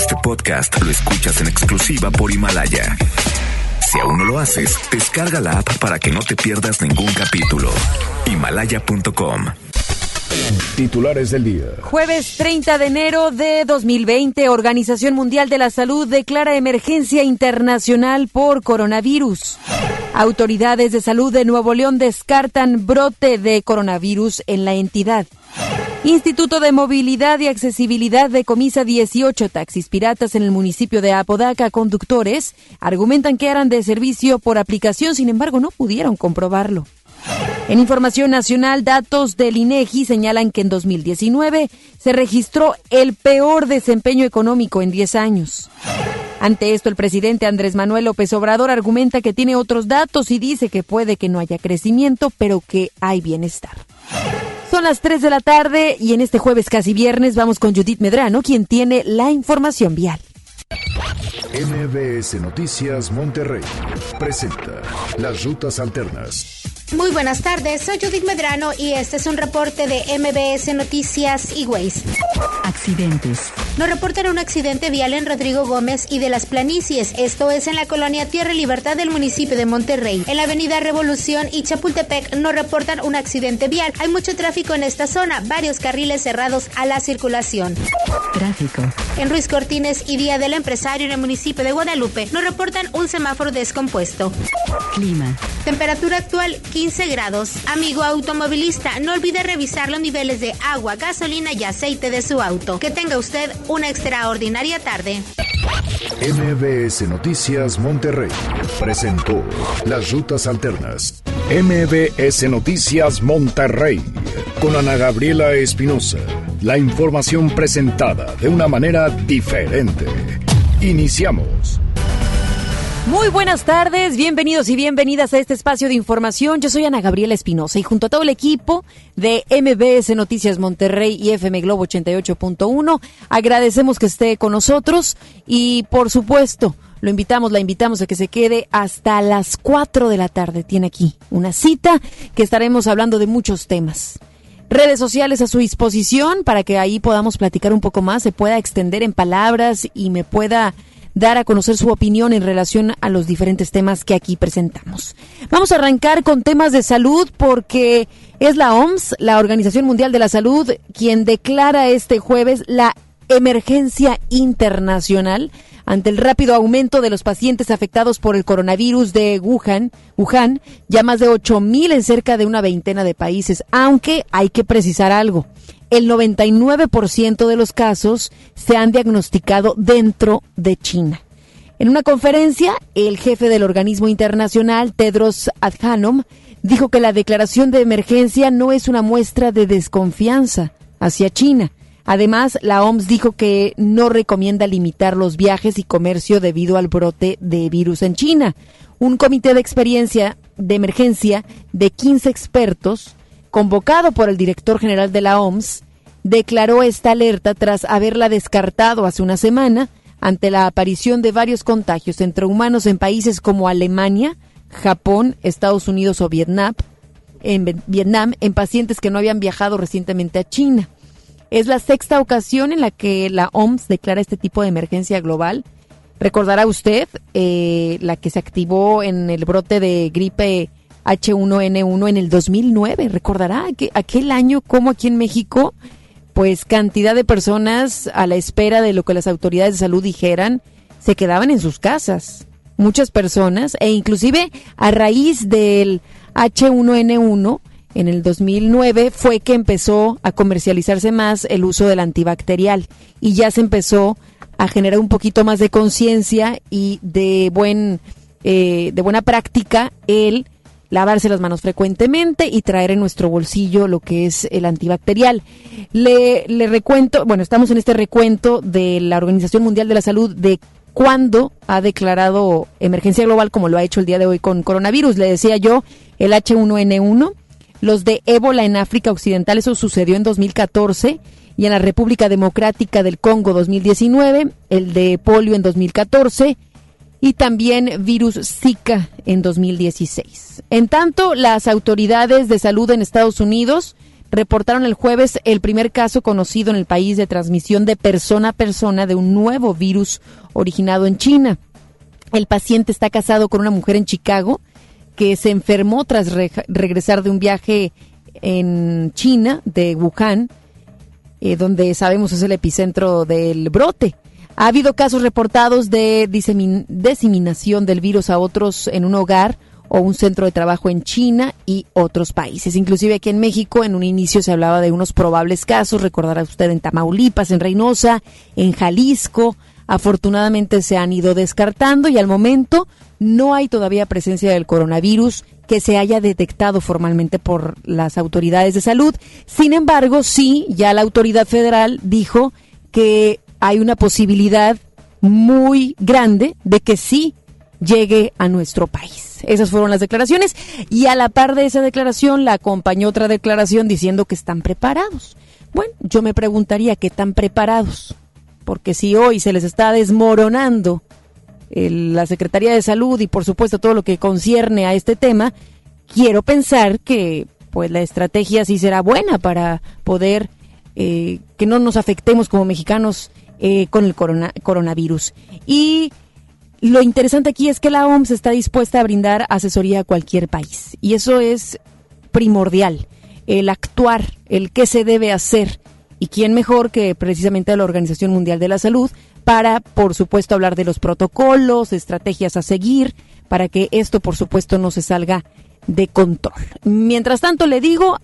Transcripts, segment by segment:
Este podcast lo escuchas en exclusiva por Himalaya. Si aún no lo haces, descarga la app para que no te pierdas ningún capítulo. Himalaya.com. Titulares del día. Jueves 30 de enero de 2020, Organización Mundial de la Salud declara emergencia internacional por coronavirus. Autoridades de salud de Nuevo León descartan brote de coronavirus en la entidad. Instituto de Movilidad y Accesibilidad decomisa 18 taxis piratas en el municipio de Apodaca. Conductores argumentan que eran de servicio por aplicación, sin embargo no pudieron comprobarlo. En información nacional, datos del INEGI señalan que en 2019 se registró el peor desempeño económico en 10 años. Ante esto, el presidente Andrés Manuel López Obrador argumenta que tiene otros datos y dice que puede que no haya crecimiento, pero que hay bienestar. Son las 3 de la tarde y en este jueves casi viernes vamos con Judith Medrano, quien tiene la información vial. MBS Noticias Monterrey presenta las rutas alternas. Muy buenas tardes, soy Judith Medrano y este es un reporte de MBS Noticias y Ways. Accidentes. Nos reportan un accidente vial en Rodrigo Gómez y de las Planicies, esto es en la colonia Tierra y Libertad del municipio de Monterrey. En la avenida Revolución y Chapultepec nos reportan un accidente vial. Hay mucho tráfico en esta zona, varios carriles cerrados a la circulación. Tráfico. En Ruiz Cortines y Día del Empresario en el municipio de Guadalupe nos reportan un semáforo descompuesto. Clima. Temperatura actual 15 grados. Amigo automovilista, no olvide revisar los niveles de agua, gasolina y aceite de su auto. Que tenga usted una extraordinaria tarde. MBS Noticias Monterrey presentó las rutas alternas. MBS Noticias Monterrey con Ana Gabriela Espinosa. La información presentada de una manera diferente. Iniciamos. Muy buenas tardes, bienvenidos y bienvenidas a este espacio de información. Yo soy Ana Gabriela Espinosa y junto a todo el equipo de MBS Noticias Monterrey y FM Globo 88.1 agradecemos que esté con nosotros y por supuesto lo invitamos, la invitamos a que se quede hasta las 4 de la tarde. Tiene aquí una cita que estaremos hablando de muchos temas redes sociales a su disposición para que ahí podamos platicar un poco más, se pueda extender en palabras y me pueda dar a conocer su opinión en relación a los diferentes temas que aquí presentamos. Vamos a arrancar con temas de salud porque es la OMS, la Organización Mundial de la Salud, quien declara este jueves la emergencia internacional ante el rápido aumento de los pacientes afectados por el coronavirus de Wuhan, Wuhan ya más de 8.000 en cerca de una veintena de países, aunque hay que precisar algo el 99% de los casos se han diagnosticado dentro de China. En una conferencia, el jefe del organismo internacional, Tedros Adhanom, dijo que la declaración de emergencia no es una muestra de desconfianza hacia China. Además, la OMS dijo que no recomienda limitar los viajes y comercio debido al brote de virus en China. Un comité de experiencia de emergencia de 15 expertos convocado por el director general de la OMS, declaró esta alerta tras haberla descartado hace una semana ante la aparición de varios contagios entre humanos en países como Alemania, Japón, Estados Unidos o Vietnam, en Vietnam, en pacientes que no habían viajado recientemente a China. Es la sexta ocasión en la que la OMS declara este tipo de emergencia global. Recordará usted eh, la que se activó en el brote de gripe H1N1 en el 2009. Recordará que aquel año como aquí en México, pues cantidad de personas a la espera de lo que las autoridades de salud dijeran, se quedaban en sus casas. Muchas personas, e inclusive a raíz del H1N1, en el 2009 fue que empezó a comercializarse más el uso del antibacterial y ya se empezó a generar un poquito más de conciencia y de buen eh, de buena práctica el lavarse las manos frecuentemente y traer en nuestro bolsillo lo que es el antibacterial. Le, recuento, bueno, estamos en este recuento de la Organización Mundial de la Salud de cuándo ha declarado emergencia global como lo ha hecho el día de hoy con coronavirus. Le decía yo, el H1N1, los de ébola en África Occidental, eso sucedió en 2014 y en la República Democrática del Congo 2019, el de polio en 2014 y también virus Zika en 2016. En tanto, las autoridades de salud en Estados Unidos reportaron el jueves el primer caso conocido en el país de transmisión de persona a persona de un nuevo virus originado en China. El paciente está casado con una mujer en Chicago que se enfermó tras regresar de un viaje en China, de Wuhan, eh, donde sabemos es el epicentro del brote. Ha habido casos reportados de diseminación del virus a otros en un hogar o un centro de trabajo en China y otros países. Inclusive aquí en México en un inicio se hablaba de unos probables casos, recordará usted en Tamaulipas, en Reynosa, en Jalisco. Afortunadamente se han ido descartando y al momento no hay todavía presencia del coronavirus que se haya detectado formalmente por las autoridades de salud. Sin embargo, sí, ya la autoridad federal dijo que hay una posibilidad muy grande de que sí llegue a nuestro país. Esas fueron las declaraciones y a la par de esa declaración la acompañó otra declaración diciendo que están preparados. Bueno, yo me preguntaría qué tan preparados, porque si hoy se les está desmoronando la Secretaría de Salud y por supuesto todo lo que concierne a este tema, quiero pensar que pues la estrategia sí será buena para poder eh, que no nos afectemos como mexicanos eh, con el coronavirus. Y lo interesante aquí es que la OMS está dispuesta a brindar asesoría a cualquier país y eso es primordial, el actuar, el qué se debe hacer y quién mejor que precisamente la Organización Mundial de la Salud para, por supuesto, hablar de los protocolos, estrategias a seguir, para que esto, por supuesto, no se salga de control. Mientras tanto, le digo,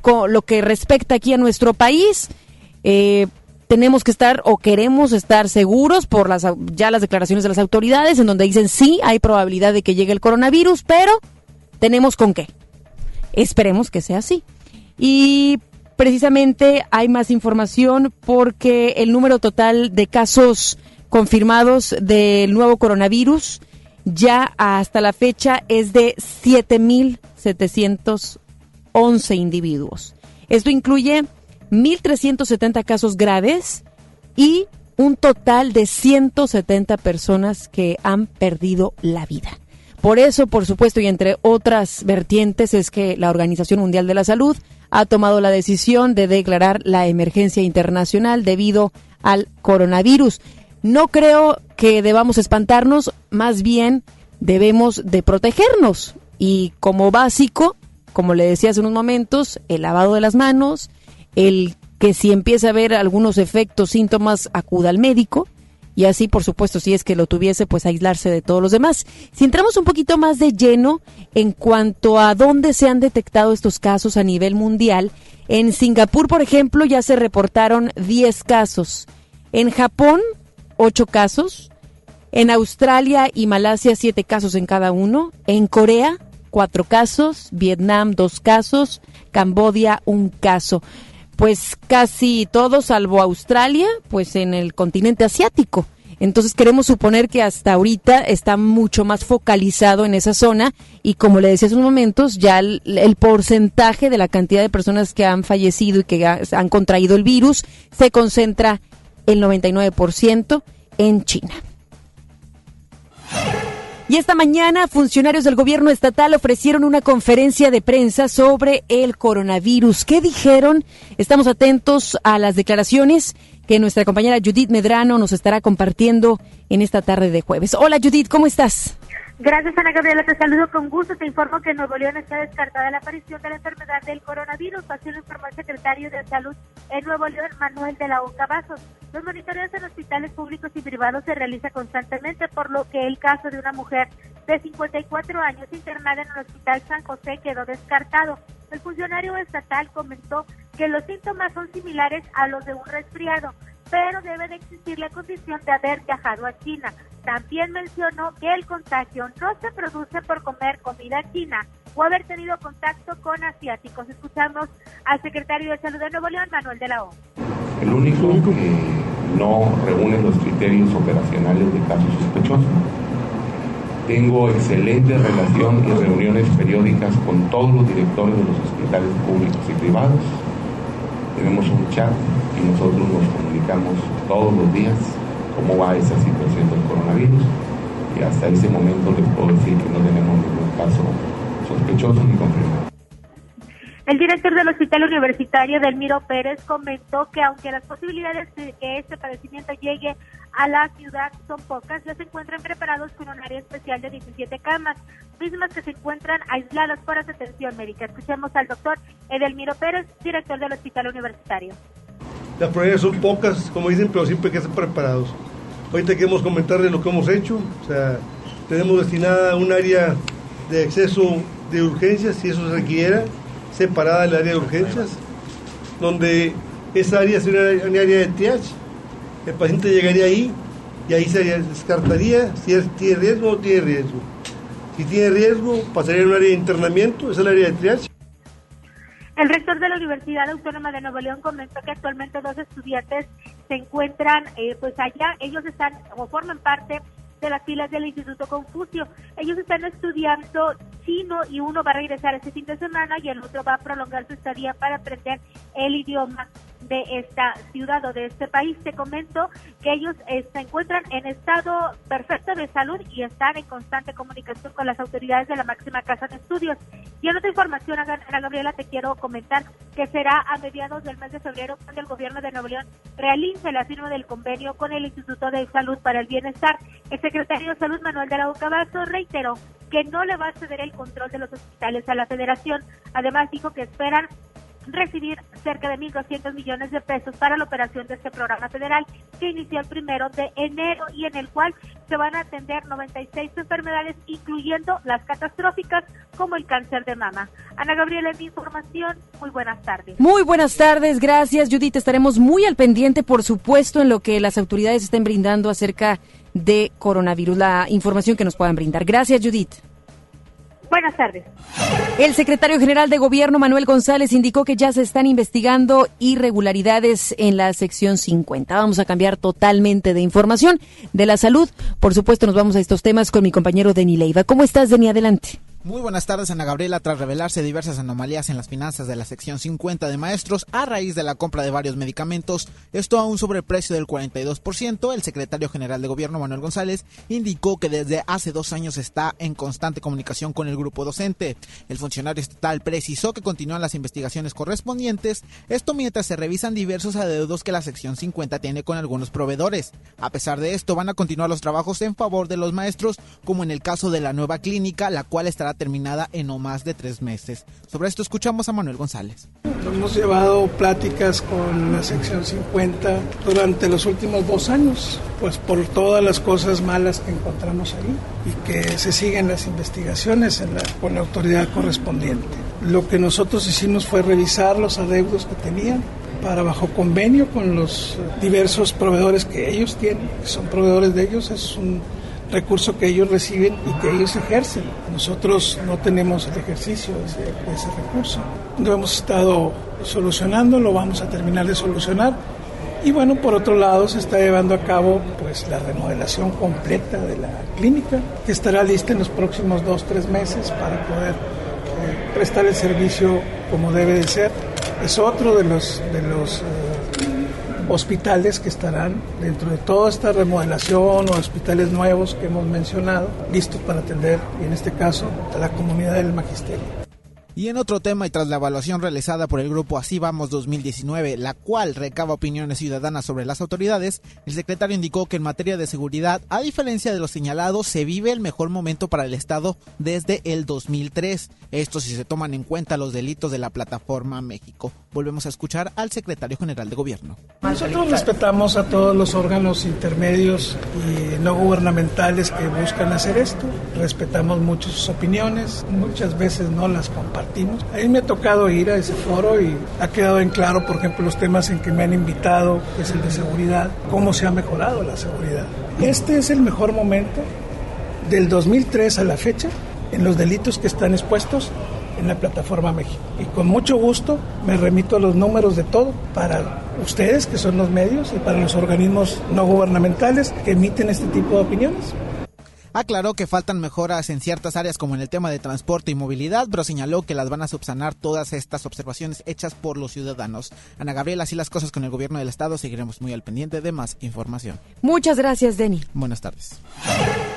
con lo que respecta aquí a nuestro país, eh, tenemos que estar o queremos estar seguros por las ya las declaraciones de las autoridades en donde dicen sí, hay probabilidad de que llegue el coronavirus, pero tenemos con qué. Esperemos que sea así. Y precisamente hay más información porque el número total de casos confirmados del nuevo coronavirus ya hasta la fecha es de 7.711 individuos. Esto incluye 1.370 casos graves y un total de 170 personas que han perdido la vida. Por eso, por supuesto, y entre otras vertientes, es que la Organización Mundial de la Salud ha tomado la decisión de declarar la emergencia internacional debido al coronavirus. No creo que debamos espantarnos, más bien debemos de protegernos. Y como básico, como le decía hace unos momentos, el lavado de las manos, el que si empieza a ver algunos efectos, síntomas, acuda al médico y así, por supuesto, si es que lo tuviese, pues aislarse de todos los demás. Si entramos un poquito más de lleno en cuanto a dónde se han detectado estos casos a nivel mundial, en Singapur, por ejemplo, ya se reportaron 10 casos. En Japón, 8 casos. En Australia y Malasia, 7 casos en cada uno. En Corea, 4 casos. Vietnam, 2 casos. Cambodia, un caso pues casi todo, salvo Australia, pues en el continente asiático. Entonces queremos suponer que hasta ahorita está mucho más focalizado en esa zona y como le decía hace unos momentos, ya el, porcentaje de la cantidad de personas que han fallecido y que han contraído el virus se concentra el 99% en China. Y esta mañana funcionarios del gobierno estatal ofrecieron una conferencia de prensa sobre el coronavirus. ¿Qué dijeron? Estamos atentos a las declaraciones que nuestra compañera Judith Medrano nos estará compartiendo en esta tarde de jueves. Hola Judith, ¿cómo estás? Gracias, Ana Gabriela. Te saludo con gusto. Te informo que Nuevo León está descartada la aparición de la enfermedad del coronavirus. Así lo informó el secretario de Salud en Nuevo León, Manuel de la Oca Vasos. Los monitoreos en hospitales públicos y privados se realizan constantemente, por lo que el caso de una mujer de 54 años internada en el Hospital San José quedó descartado. El funcionario estatal comentó que los síntomas son similares a los de un resfriado, pero debe de existir la condición de haber viajado a China. También mencionó que el contagio no se produce por comer comida china o haber tenido contacto con asiáticos. Escuchamos al secretario de Salud de Nuevo León, Manuel de la O. El único que no reúne los criterios operacionales de casos sospechosos. Tengo excelente relación y reuniones periódicas con todos los directores de los hospitales públicos y privados. Tenemos un chat y nosotros nos comunicamos todos los días cómo va esa situación del coronavirus y hasta ese momento les puedo decir que no tenemos ningún caso sospechoso ni confirmado. El director del Hospital Universitario, Delmiro Pérez, comentó que aunque las posibilidades de que este padecimiento llegue a la ciudad son pocas, ya se encuentran preparados con un área especial de 17 camas, mismas que se encuentran aisladas para su atención médica. Escuchemos al doctor Edelmiro Pérez, director del Hospital Universitario. Las probabilidades son pocas, como dicen, pero siempre hay que estar preparados. Ahorita queremos comentarles lo que hemos hecho. O sea, tenemos destinada un área de acceso de urgencias, si eso se requiera, separada del área de urgencias, donde esa área sería un área de triage. El paciente llegaría ahí y ahí se descartaría si tiene riesgo o no tiene riesgo. Si tiene riesgo, pasaría a un área de internamiento, es el área de triage. El rector de la Universidad Autónoma de Nuevo León comentó que actualmente dos estudiantes se encuentran eh, pues allá, ellos están o forman parte de las filas del Instituto Confucio. Ellos están estudiando chino y uno va a regresar este fin de semana y el otro va a prolongar su estadía para aprender el idioma de esta ciudad o de este país. Te comento que ellos eh, se encuentran en estado perfecto de salud y están en constante comunicación con las autoridades de la máxima casa de estudios. Y en otra información, Ana Gabriela, te quiero comentar que será a mediados del mes de febrero cuando el gobierno de Nuevo León realice la firma del convenio con el Instituto de Salud para el Bienestar. El secretario de Salud, Manuel de la Bocabazo, reiteró que no le va a ceder el control de los hospitales a la federación. Además, dijo que esperan recibir cerca de 1.200 millones de pesos para la operación de este programa federal que inició el primero de enero y en el cual se van a atender 96 enfermedades, incluyendo las catastróficas como el cáncer de mama. Ana Gabriela, mi información. Muy buenas tardes. Muy buenas tardes, gracias Judith. Estaremos muy al pendiente, por supuesto, en lo que las autoridades estén brindando acerca de coronavirus, la información que nos puedan brindar. Gracias, Judith. Buenas tardes. El secretario general de Gobierno, Manuel González, indicó que ya se están investigando irregularidades en la sección 50. Vamos a cambiar totalmente de información de la salud. Por supuesto, nos vamos a estos temas con mi compañero Deni Leiva. ¿Cómo estás, Deni? Adelante. Muy buenas tardes, Ana Gabriela. Tras revelarse diversas anomalías en las finanzas de la sección 50 de maestros a raíz de la compra de varios medicamentos, esto a un sobreprecio del 42%, el secretario general de gobierno, Manuel González, indicó que desde hace dos años está en constante comunicación con el grupo docente. El funcionario estatal precisó que continúan las investigaciones correspondientes, esto mientras se revisan diversos adeudos que la sección 50 tiene con algunos proveedores. A pesar de esto, van a continuar los trabajos en favor de los maestros, como en el caso de la nueva clínica, la cual estará terminada en no más de tres meses. Sobre esto escuchamos a Manuel González. Hemos llevado pláticas con la sección 50 durante los últimos dos años, pues por todas las cosas malas que encontramos ahí y que se siguen las investigaciones en la, con la autoridad correspondiente. Lo que nosotros hicimos fue revisar los adeudos que tenían para bajo convenio con los diversos proveedores que ellos tienen, que son proveedores de ellos, es un recurso que ellos reciben y que ellos ejercen. Nosotros no tenemos el ejercicio de ese, recurso. Lo hemos estado solucionando, lo vamos a terminar de solucionar. Y bueno, por otro lado se está llevando a cabo pues la remodelación completa de la clínica, que estará lista en los próximos dos, tres meses para poder eh, prestar el servicio como debe de ser. Es otro de los, de los eh, hospitales que estarán dentro de toda esta remodelación o hospitales nuevos que hemos mencionado, listos para atender, y en este caso, a la comunidad del magisterio. Y en otro tema y tras la evaluación realizada por el grupo Así Vamos 2019, la cual recaba opiniones ciudadanas sobre las autoridades, el secretario indicó que en materia de seguridad, a diferencia de lo señalado, se vive el mejor momento para el Estado desde el 2003. Esto si se toman en cuenta los delitos de la plataforma México. Volvemos a escuchar al secretario general de gobierno. Nosotros respetamos a todos los órganos intermedios y no gubernamentales que buscan hacer esto. Respetamos mucho sus opiniones, muchas veces no las compartimos a mí me ha tocado ir a ese foro y ha quedado en claro, por ejemplo, los temas en que me han invitado, que es el de seguridad, cómo se ha mejorado la seguridad. Este es el mejor momento del 2003 a la fecha en los delitos que están expuestos en la plataforma México. Y con mucho gusto me remito a los números de todo para ustedes, que son los medios, y para los organismos no gubernamentales que emiten este tipo de opiniones. Aclaró que faltan mejoras en ciertas áreas como en el tema de transporte y movilidad, pero señaló que las van a subsanar todas estas observaciones hechas por los ciudadanos. Ana Gabriela, así las cosas con el gobierno del estado, seguiremos muy al pendiente de más información. Muchas gracias, Denny. Buenas tardes.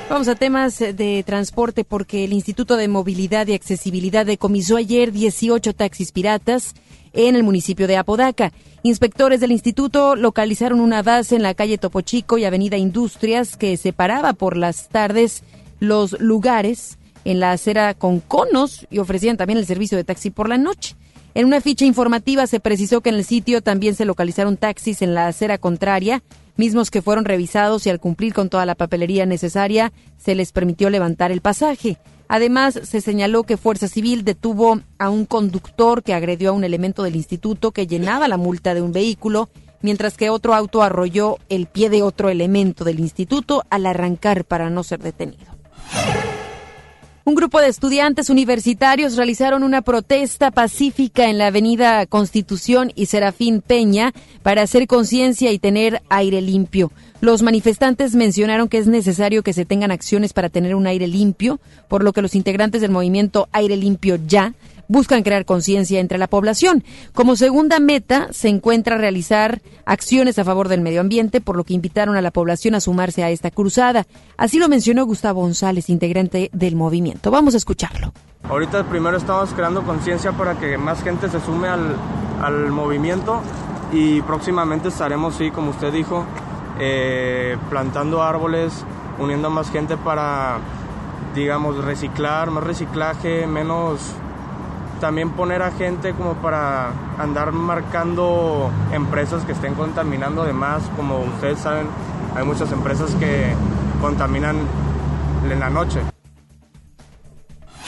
Vamos a temas de transporte porque el Instituto de Movilidad y Accesibilidad decomisó ayer 18 taxis piratas en el municipio de Apodaca. Inspectores del instituto localizaron una base en la calle Topo Chico y Avenida Industrias que separaba por las tardes los lugares en la acera con conos y ofrecían también el servicio de taxi por la noche. En una ficha informativa se precisó que en el sitio también se localizaron taxis en la acera contraria, mismos que fueron revisados y al cumplir con toda la papelería necesaria se les permitió levantar el pasaje. Además, se señaló que Fuerza Civil detuvo a un conductor que agredió a un elemento del instituto que llenaba la multa de un vehículo, mientras que otro auto arrolló el pie de otro elemento del instituto al arrancar para no ser detenido. Un grupo de estudiantes universitarios realizaron una protesta pacífica en la avenida Constitución y Serafín Peña para hacer conciencia y tener aire limpio. Los manifestantes mencionaron que es necesario que se tengan acciones para tener un aire limpio, por lo que los integrantes del movimiento Aire Limpio Ya buscan crear conciencia entre la población. Como segunda meta se encuentra realizar acciones a favor del medio ambiente, por lo que invitaron a la población a sumarse a esta cruzada. Así lo mencionó Gustavo González, integrante del movimiento. Vamos a escucharlo. Ahorita primero estamos creando conciencia para que más gente se sume al, al, movimiento y próximamente estaremos, sí, como usted dijo, eh, plantando árboles, uniendo a más gente para, digamos, reciclar, más reciclaje, menos también poner a gente como para andar marcando empresas que estén contaminando de más. Como ustedes saben, hay muchas empresas que contaminan en la noche.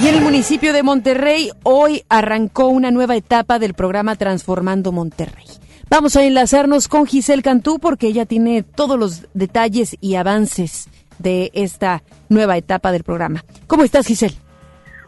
Y en el municipio de Monterrey, hoy arrancó una nueva etapa del programa Transformando Monterrey. Vamos a enlazarnos con Giselle Cantú porque ella tiene todos los detalles y avances de esta nueva etapa del programa. ¿Cómo estás, Giselle?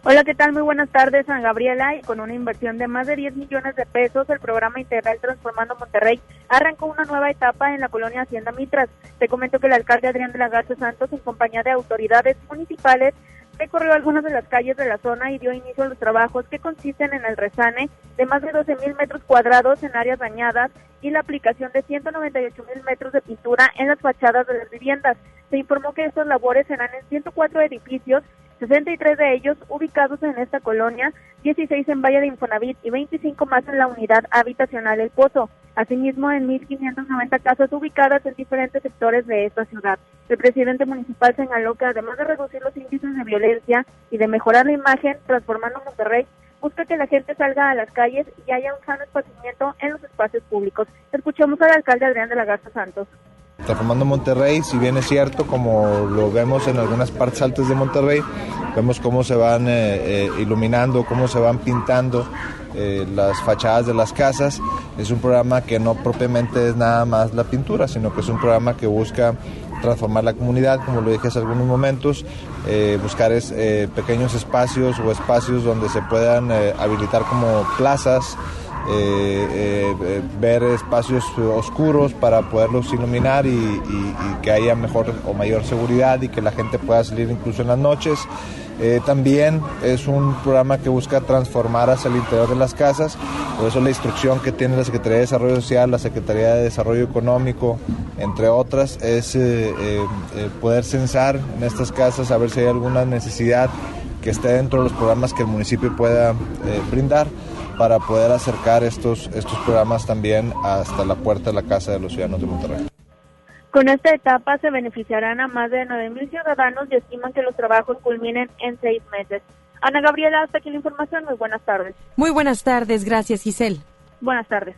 Hola, ¿qué tal? Muy buenas tardes, San Gabriela. Con una inversión de más de 10 millones de pesos, el programa integral Transformando Monterrey arrancó una nueva etapa en la colonia Hacienda Mitras. Te comento que el alcalde Adrián de la Garza Santos, en compañía de autoridades municipales, recorrió algunas de las calles de la zona y dio inicio a los trabajos que consisten en el resane de más de 12 mil metros cuadrados en áreas dañadas y la aplicación de 198 mil metros de pintura en las fachadas de las viviendas. Se informó que estas labores serán en 104 edificios 63 de ellos ubicados en esta colonia, 16 en Valle de Infonavit y 25 más en la unidad habitacional El Pozo. Asimismo, en 1.590 casas ubicadas en diferentes sectores de esta ciudad. El presidente municipal señaló que además de reducir los índices de violencia y de mejorar la imagen, transformando Monterrey, busca que la gente salga a las calles y haya un sano esparcimiento en los espacios públicos. Escuchemos al alcalde Adrián de la Garza Santos. Transformando Monterrey, si bien es cierto, como lo vemos en algunas partes altas de Monterrey, vemos cómo se van eh, eh, iluminando, cómo se van pintando eh, las fachadas de las casas. Es un programa que no propiamente es nada más la pintura, sino que es un programa que busca transformar la comunidad, como lo dije hace algunos momentos, buscar pequeños espacios o espacios donde se puedan habilitar como plazas, eh, eh, ver espacios oscuros para poderlos iluminar y, que haya mejor o mayor seguridad y que la gente pueda salir incluso en las noches. Eh, también es un programa que busca transformar hacia el interior de las casas, por eso la instrucción que tiene la Secretaría de Desarrollo Social, la Secretaría de Desarrollo Económico, entre otras, es poder censar en estas casas a ver si hay alguna necesidad que esté dentro de los programas que el municipio pueda brindar para poder acercar estos, estos programas también hasta la puerta de la Casa de los Ciudadanos de Monterrey. Con esta etapa se beneficiarán a más de 9.000 ciudadanos y estiman que los trabajos culminen en seis meses. Ana Gabriela, hasta aquí la información. Muy buenas tardes. Muy buenas tardes. Gracias, Giselle. Buenas tardes.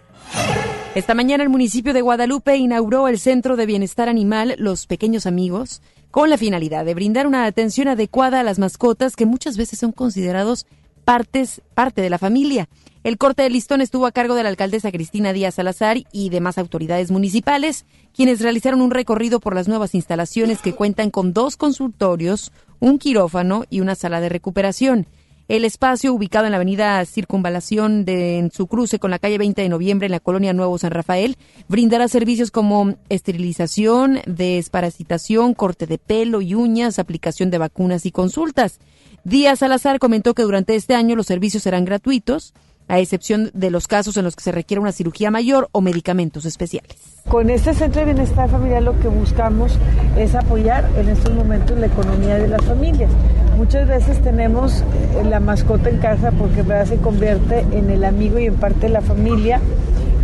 Esta mañana el municipio de Guadalupe inauguró el Centro de Bienestar Animal Los Pequeños Amigos con la finalidad de brindar una atención adecuada a las mascotas que muchas veces son considerados partes, parte de la familia. El corte de listón estuvo a cargo de la alcaldesa Cristina Díaz Salazar y demás autoridades municipales, quienes realizaron un recorrido por las nuevas instalaciones que cuentan con dos consultorios, un quirófano y una sala de recuperación. El espacio, ubicado en la avenida Circunvalación de, en su cruce con la calle 20 de noviembre en la colonia Nuevo San Rafael, brindará servicios como esterilización, desparasitación, corte de pelo y uñas, aplicación de vacunas y consultas. Díaz Salazar comentó que durante este año los servicios serán gratuitos a excepción de los casos en los que se requiere una cirugía mayor o medicamentos especiales. Con este Centro de Bienestar Familiar lo que buscamos es apoyar en estos momentos la economía de las familias. Muchas veces tenemos eh, la mascota en casa porque se convierte en el amigo y en parte de la familia,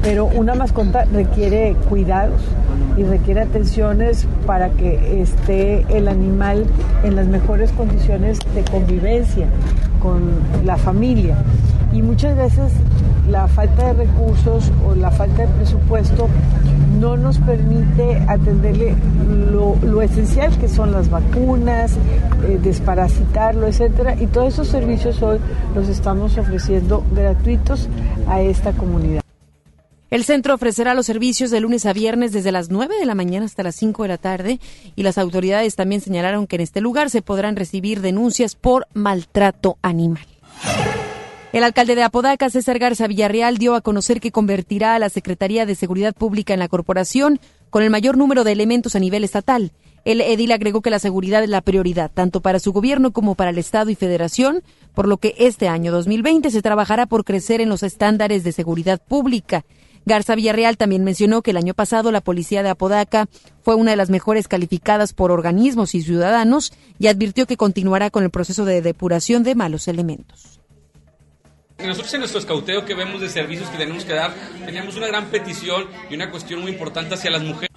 pero una mascota requiere cuidados y requiere atenciones para que esté el animal en las mejores condiciones de convivencia con la familia. Y muchas veces la falta de recursos o la falta de presupuesto no nos permite atenderle lo, esencial que son las vacunas, eh, desparasitarlo, etcétera. Y todos esos servicios hoy los estamos ofreciendo gratuitos a esta comunidad. El centro ofrecerá los servicios de lunes a viernes desde las 9 de la mañana hasta las 5 de la tarde y las autoridades también señalaron que en este lugar se podrán recibir denuncias por maltrato animal. El alcalde de Apodaca, César Garza Villarreal, dio a conocer que convertirá a la Secretaría de Seguridad Pública en la corporación con el mayor número de elementos a nivel estatal. El edil agregó que la seguridad es la prioridad, tanto para su gobierno como para el Estado y Federación, por lo que este año 2020 se trabajará por crecer en los estándares de seguridad pública. Garza Villarreal también mencionó que el año pasado la policía de Apodaca fue una de las mejores calificadas por organismos y ciudadanos y advirtió que continuará con el proceso de depuración de malos elementos. Nosotros en nuestro escauteo que vemos de servicios que tenemos que dar, teníamos una gran petición y una cuestión muy importante hacia las mujeres.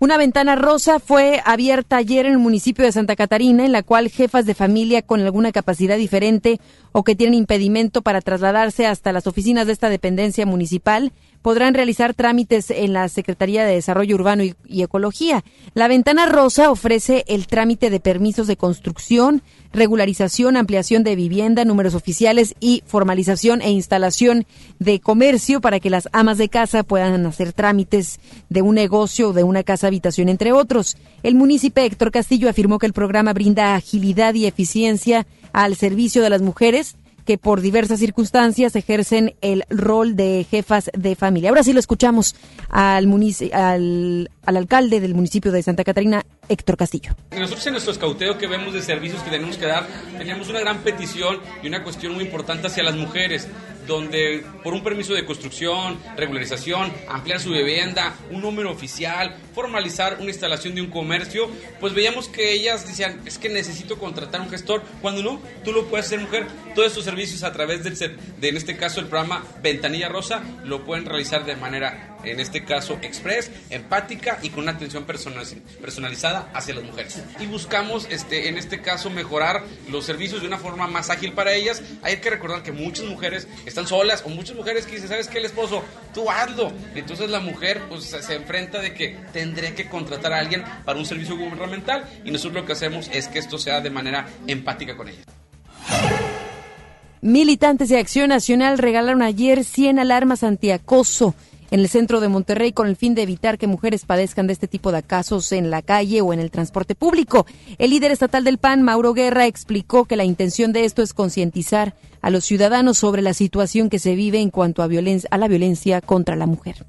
Una ventana rosa fue abierta ayer en el municipio de Santa Catarina, en la cual jefas de familia con alguna capacidad diferente o que tienen impedimento para trasladarse hasta las oficinas de esta dependencia municipal podrán realizar trámites en la Secretaría de Desarrollo Urbano y, Ecología. La ventana rosa ofrece el trámite de permisos de construcción, regularización, ampliación de vivienda, números oficiales y formalización e instalación de comercio para que las amas de casa puedan hacer trámites de un negocio o de una casa habitación, entre otros. El municipio Héctor Castillo afirmó que el programa brinda agilidad y eficiencia al servicio de las mujeres que por diversas circunstancias ejercen el rol de jefas de familia. Ahora sí lo escuchamos al, al, al alcalde del municipio de Santa Catarina, Héctor Castillo. Nosotros en nuestro escauteo que vemos de servicios que tenemos que dar, teníamos una gran petición y una cuestión muy importante hacia las mujeres donde por un permiso de construcción, regularización, ampliar su vivienda, un número oficial, formalizar una instalación de un comercio, pues veíamos que ellas decían, es que necesito contratar un gestor, cuando no, tú lo puedes hacer mujer, todos estos servicios a través del, de, en este caso, el programa Ventanilla Rosa, lo pueden realizar de manera en este caso express, empática y con una atención personalizada hacia las mujeres. Y buscamos este, en este caso mejorar los servicios de una forma más ágil para ellas. Hay que recordar que muchas mujeres están solas o muchas mujeres que dicen, ¿sabes qué? El esposo, tú hazlo. Entonces la mujer pues, se enfrenta de que tendré que contratar a alguien para un servicio gubernamental y nosotros lo que hacemos es que esto sea de manera empática con ellas. Militantes de Acción Nacional regalaron ayer 100 alarmas antiacoso en el centro de Monterrey con el fin de evitar que mujeres padezcan de este tipo de casos en la calle o en el transporte público. El líder estatal del PAN, Mauro Guerra, explicó que la intención de esto es concientizar a los ciudadanos sobre la situación que se vive en cuanto a, a la violencia contra la mujer.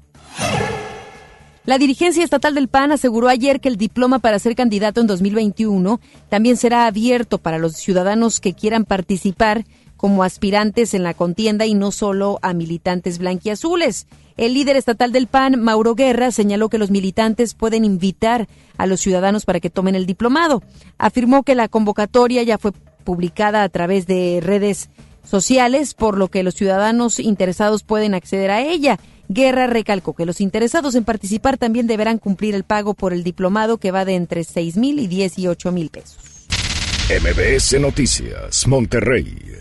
La dirigencia estatal del PAN aseguró ayer que el diploma para ser candidato en 2021 también será abierto para los ciudadanos que quieran participar como aspirantes en la contienda y no solo a militantes blanquiazules. El líder estatal del PAN, Mauro Guerra, señaló que los militantes pueden invitar a los ciudadanos para que tomen el diplomado. Afirmó que la convocatoria ya fue publicada a través de redes sociales, por lo que los ciudadanos interesados pueden acceder a ella. Guerra recalcó que los interesados en participar también deberán cumplir el pago por el diplomado que va de entre 6 mil y 18 mil pesos. MBS Noticias, Monterrey.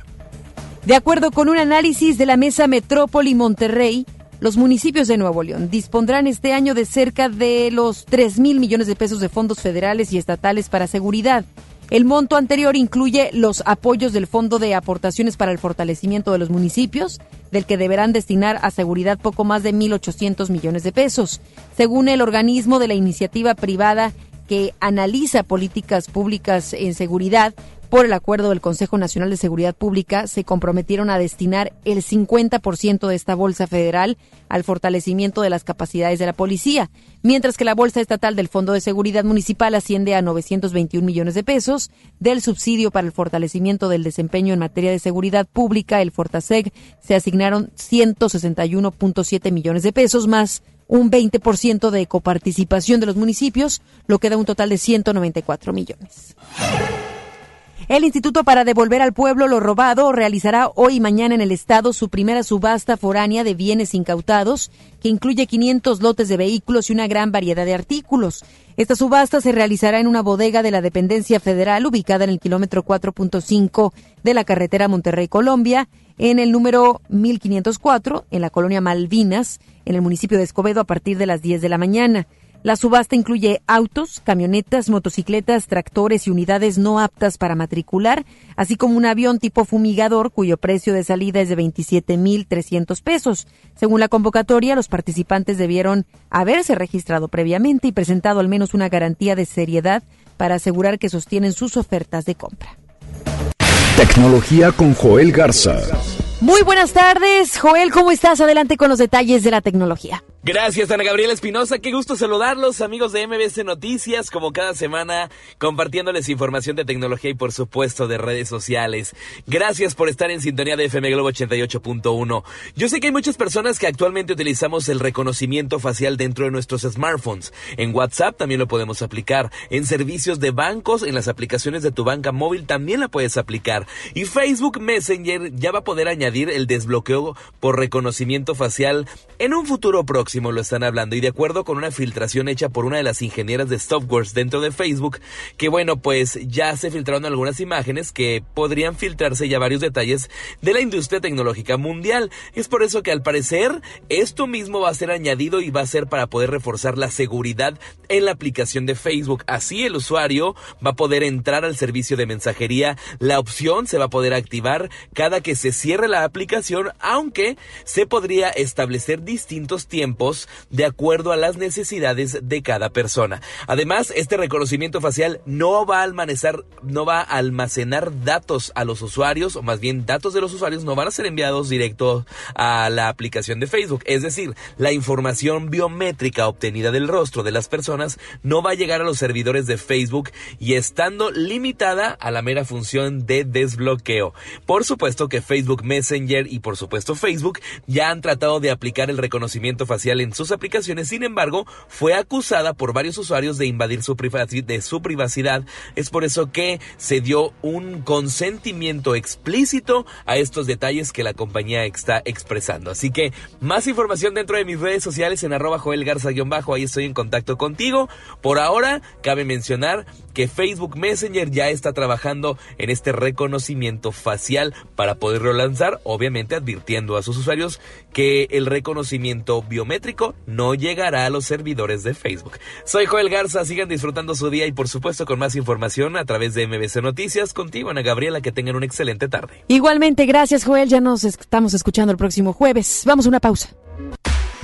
De acuerdo con un análisis de la Mesa Metrópoli Monterrey, los municipios de Nuevo León dispondrán este año de cerca de los 3 mil millones de pesos de fondos federales y estatales para seguridad. El monto anterior incluye los apoyos del Fondo de Aportaciones para el Fortalecimiento de los Municipios, del que deberán destinar a seguridad poco más de 1.800 millones de pesos. Según el organismo de la iniciativa privada que analiza políticas públicas en seguridad, por el acuerdo del Consejo Nacional de Seguridad Pública, se comprometieron a destinar el 50% de esta bolsa federal al fortalecimiento de las capacidades de la policía, mientras que la bolsa estatal del Fondo de Seguridad Municipal asciende a 921 millones de pesos. Del subsidio para el fortalecimiento del desempeño en materia de seguridad pública, el Fortaseg, se asignaron 161.7 millones de pesos más un 20% de coparticipación de los municipios, lo que da un total de 194 millones. El Instituto para Devolver al Pueblo lo robado realizará hoy y mañana en el Estado su primera subasta foránea de bienes incautados, que incluye 500 lotes de vehículos y una gran variedad de artículos. Esta subasta se realizará en una bodega de la dependencia federal ubicada en el kilómetro 4.5 de la carretera Monterrey-Colombia, en el número 1504, en la colonia Malvinas, en el municipio de Escobedo, a partir de las 10 de la mañana. La subasta incluye autos, camionetas, motocicletas, tractores y unidades no aptas para matricular, así como un avión tipo fumigador cuyo precio de salida es de 27.300 pesos. Según la convocatoria, los participantes debieron haberse registrado previamente y presentado al menos una garantía de seriedad para asegurar que sostienen sus ofertas de compra. Tecnología con Joel Garza. Muy buenas tardes, Joel, ¿cómo estás? Adelante con los detalles de la tecnología. Gracias, Ana Gabriela Espinosa. Qué gusto saludarlos, amigos de MBC Noticias, como cada semana, compartiéndoles información de tecnología y, por supuesto, de redes sociales. Gracias por estar en sintonía de FM Globo 88.1. Yo sé que hay muchas personas que actualmente utilizamos el reconocimiento facial dentro de nuestros smartphones. En WhatsApp también lo podemos aplicar. En servicios de bancos, en las aplicaciones de tu banca móvil también la puedes aplicar. Y Facebook Messenger ya va a poder añadir el desbloqueo por reconocimiento facial en un futuro próximo lo están hablando y de acuerdo con una filtración hecha por una de las ingenieras de softwares dentro de Facebook, que bueno, pues ya se filtraron algunas imágenes que podrían filtrarse ya varios detalles de la industria tecnológica mundial. Es por eso que al parecer esto mismo va a ser añadido y va a ser para poder reforzar la seguridad en la aplicación de Facebook. Así el usuario va a poder entrar al servicio de mensajería. La opción se va a poder activar cada que se cierre la aplicación, aunque se podría establecer distintos tiempos de acuerdo a las necesidades de cada persona. Además, este reconocimiento facial no va a almacenar, no va a almacenar datos a los usuarios, o más bien datos de los usuarios no van a ser enviados directo a la aplicación de Facebook. Es decir, la información biométrica obtenida del rostro de las personas no va a llegar a los servidores de Facebook y estando limitada a la mera función de desbloqueo. Por supuesto que Facebook Messenger y por supuesto Facebook ya han tratado de aplicar el reconocimiento facial en sus aplicaciones, sin embargo, fue acusada por varios usuarios de invadir su, privacidad. Es por eso que se dio un consentimiento explícito a estos detalles que la compañía está expresando. Así que más información dentro de mis redes sociales en arroba Joel Garza-bajo, ahí estoy en contacto contigo. Por ahora, cabe mencionar que Facebook Messenger ya está trabajando en este reconocimiento facial para poderlo lanzar, obviamente advirtiendo a sus usuarios que el reconocimiento biométrico no llegará a los servidores de Facebook. Soy Joel Garza, sigan disfrutando su día y por supuesto con más información a través de MBC Noticias. Contigo, Ana Gabriela, que tengan una excelente tarde. Igualmente, gracias Joel, ya nos estamos escuchando el próximo jueves. Vamos a una pausa.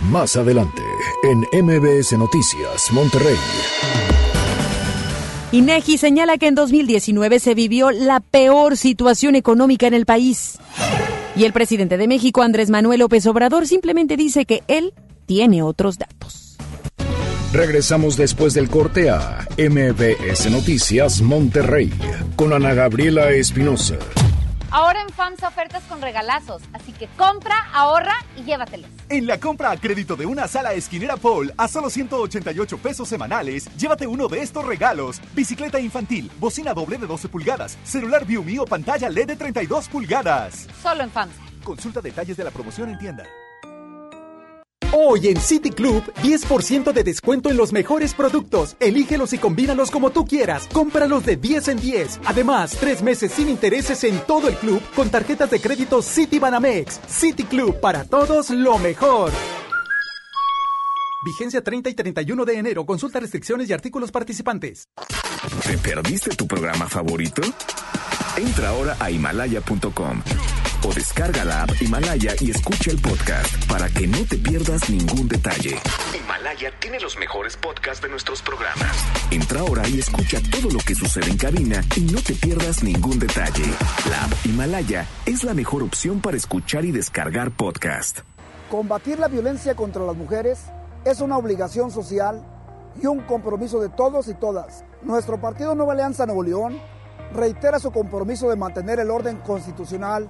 Más adelante, en MBS Noticias, Monterrey. INEGI señala que en 2019 se vivió la peor situación económica en el país. Y el presidente de México, Andrés Manuel López Obrador, simplemente dice que él tiene otros datos. Regresamos después del corte a MBS Noticias Monterrey con Ana Gabriela Espinosa. Ahora en FAMSA ofertas con regalazos, así que compra, ahorra y llévatelos. En la compra a crédito de una sala esquinera Paul a solo 188 pesos semanales, llévate uno de estos regalos: bicicleta infantil, bocina doble de 12 pulgadas, celular ViewMe o pantalla LED de 32 pulgadas. Solo en FAMSA. Consulta detalles de la promoción en tienda. Hoy en City Club, 10% de descuento en los mejores productos. Elígelos y combínalos como tú quieras. Cómpralos de 10 en 10. Además, tres meses sin intereses en todo el club con tarjetas de crédito City Banamex. City Club, para todos lo mejor. Vigencia 30 y 31 de enero. Consulta restricciones y artículos participantes. ¿Te perdiste tu programa favorito? Entra ahora a himalaya.com o descarga la app Himalaya y escucha el podcast para que no te pierdas ningún detalle. Himalaya tiene los mejores podcasts de nuestros programas. Entra ahora y escucha todo lo que sucede en cabina y no te pierdas ningún detalle. La app Himalaya es la mejor opción para escuchar y descargar podcast. Combatir la violencia contra las mujeres es una obligación social y un compromiso de todos y todas. Nuestro partido Nueva Alianza Nuevo León reitera su compromiso de mantener el orden constitucional,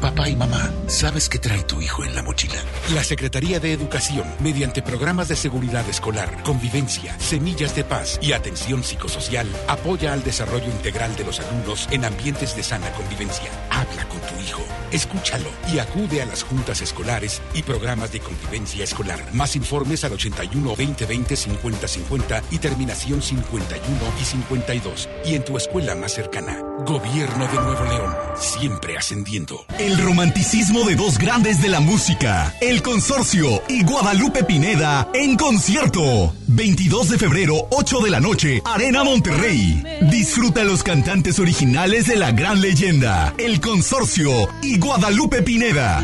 Papá y mamá, ¿sabes qué trae tu hijo en la mochila? La Secretaría de Educación, mediante programas de seguridad escolar, convivencia, semillas de paz y atención psicosocial, apoya al desarrollo integral de los alumnos en ambientes de sana convivencia. Habla con tu hijo, escúchalo y acude a las juntas escolares y programas de convivencia escolar. Más informes al 81 20 20 50 50 y terminación 51 y 52. Y en tu escuela más cercana. Gobierno de Nuevo León, siempre ascendiendo. El romanticismo de dos grandes de la música, El Consorcio y Guadalupe Pineda en concierto. 22 de febrero, 8 de la noche, Arena Monterrey. Disfruta los cantantes originales de la gran leyenda, El Consorcio y Guadalupe Pineda.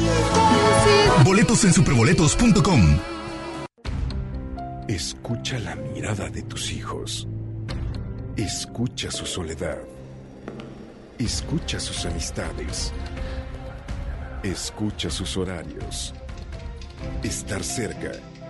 Boletos en superboletos.com. Escucha la mirada de tus hijos. Escucha su soledad. Escucha sus amistades. Escucha sus horarios. Estar cerca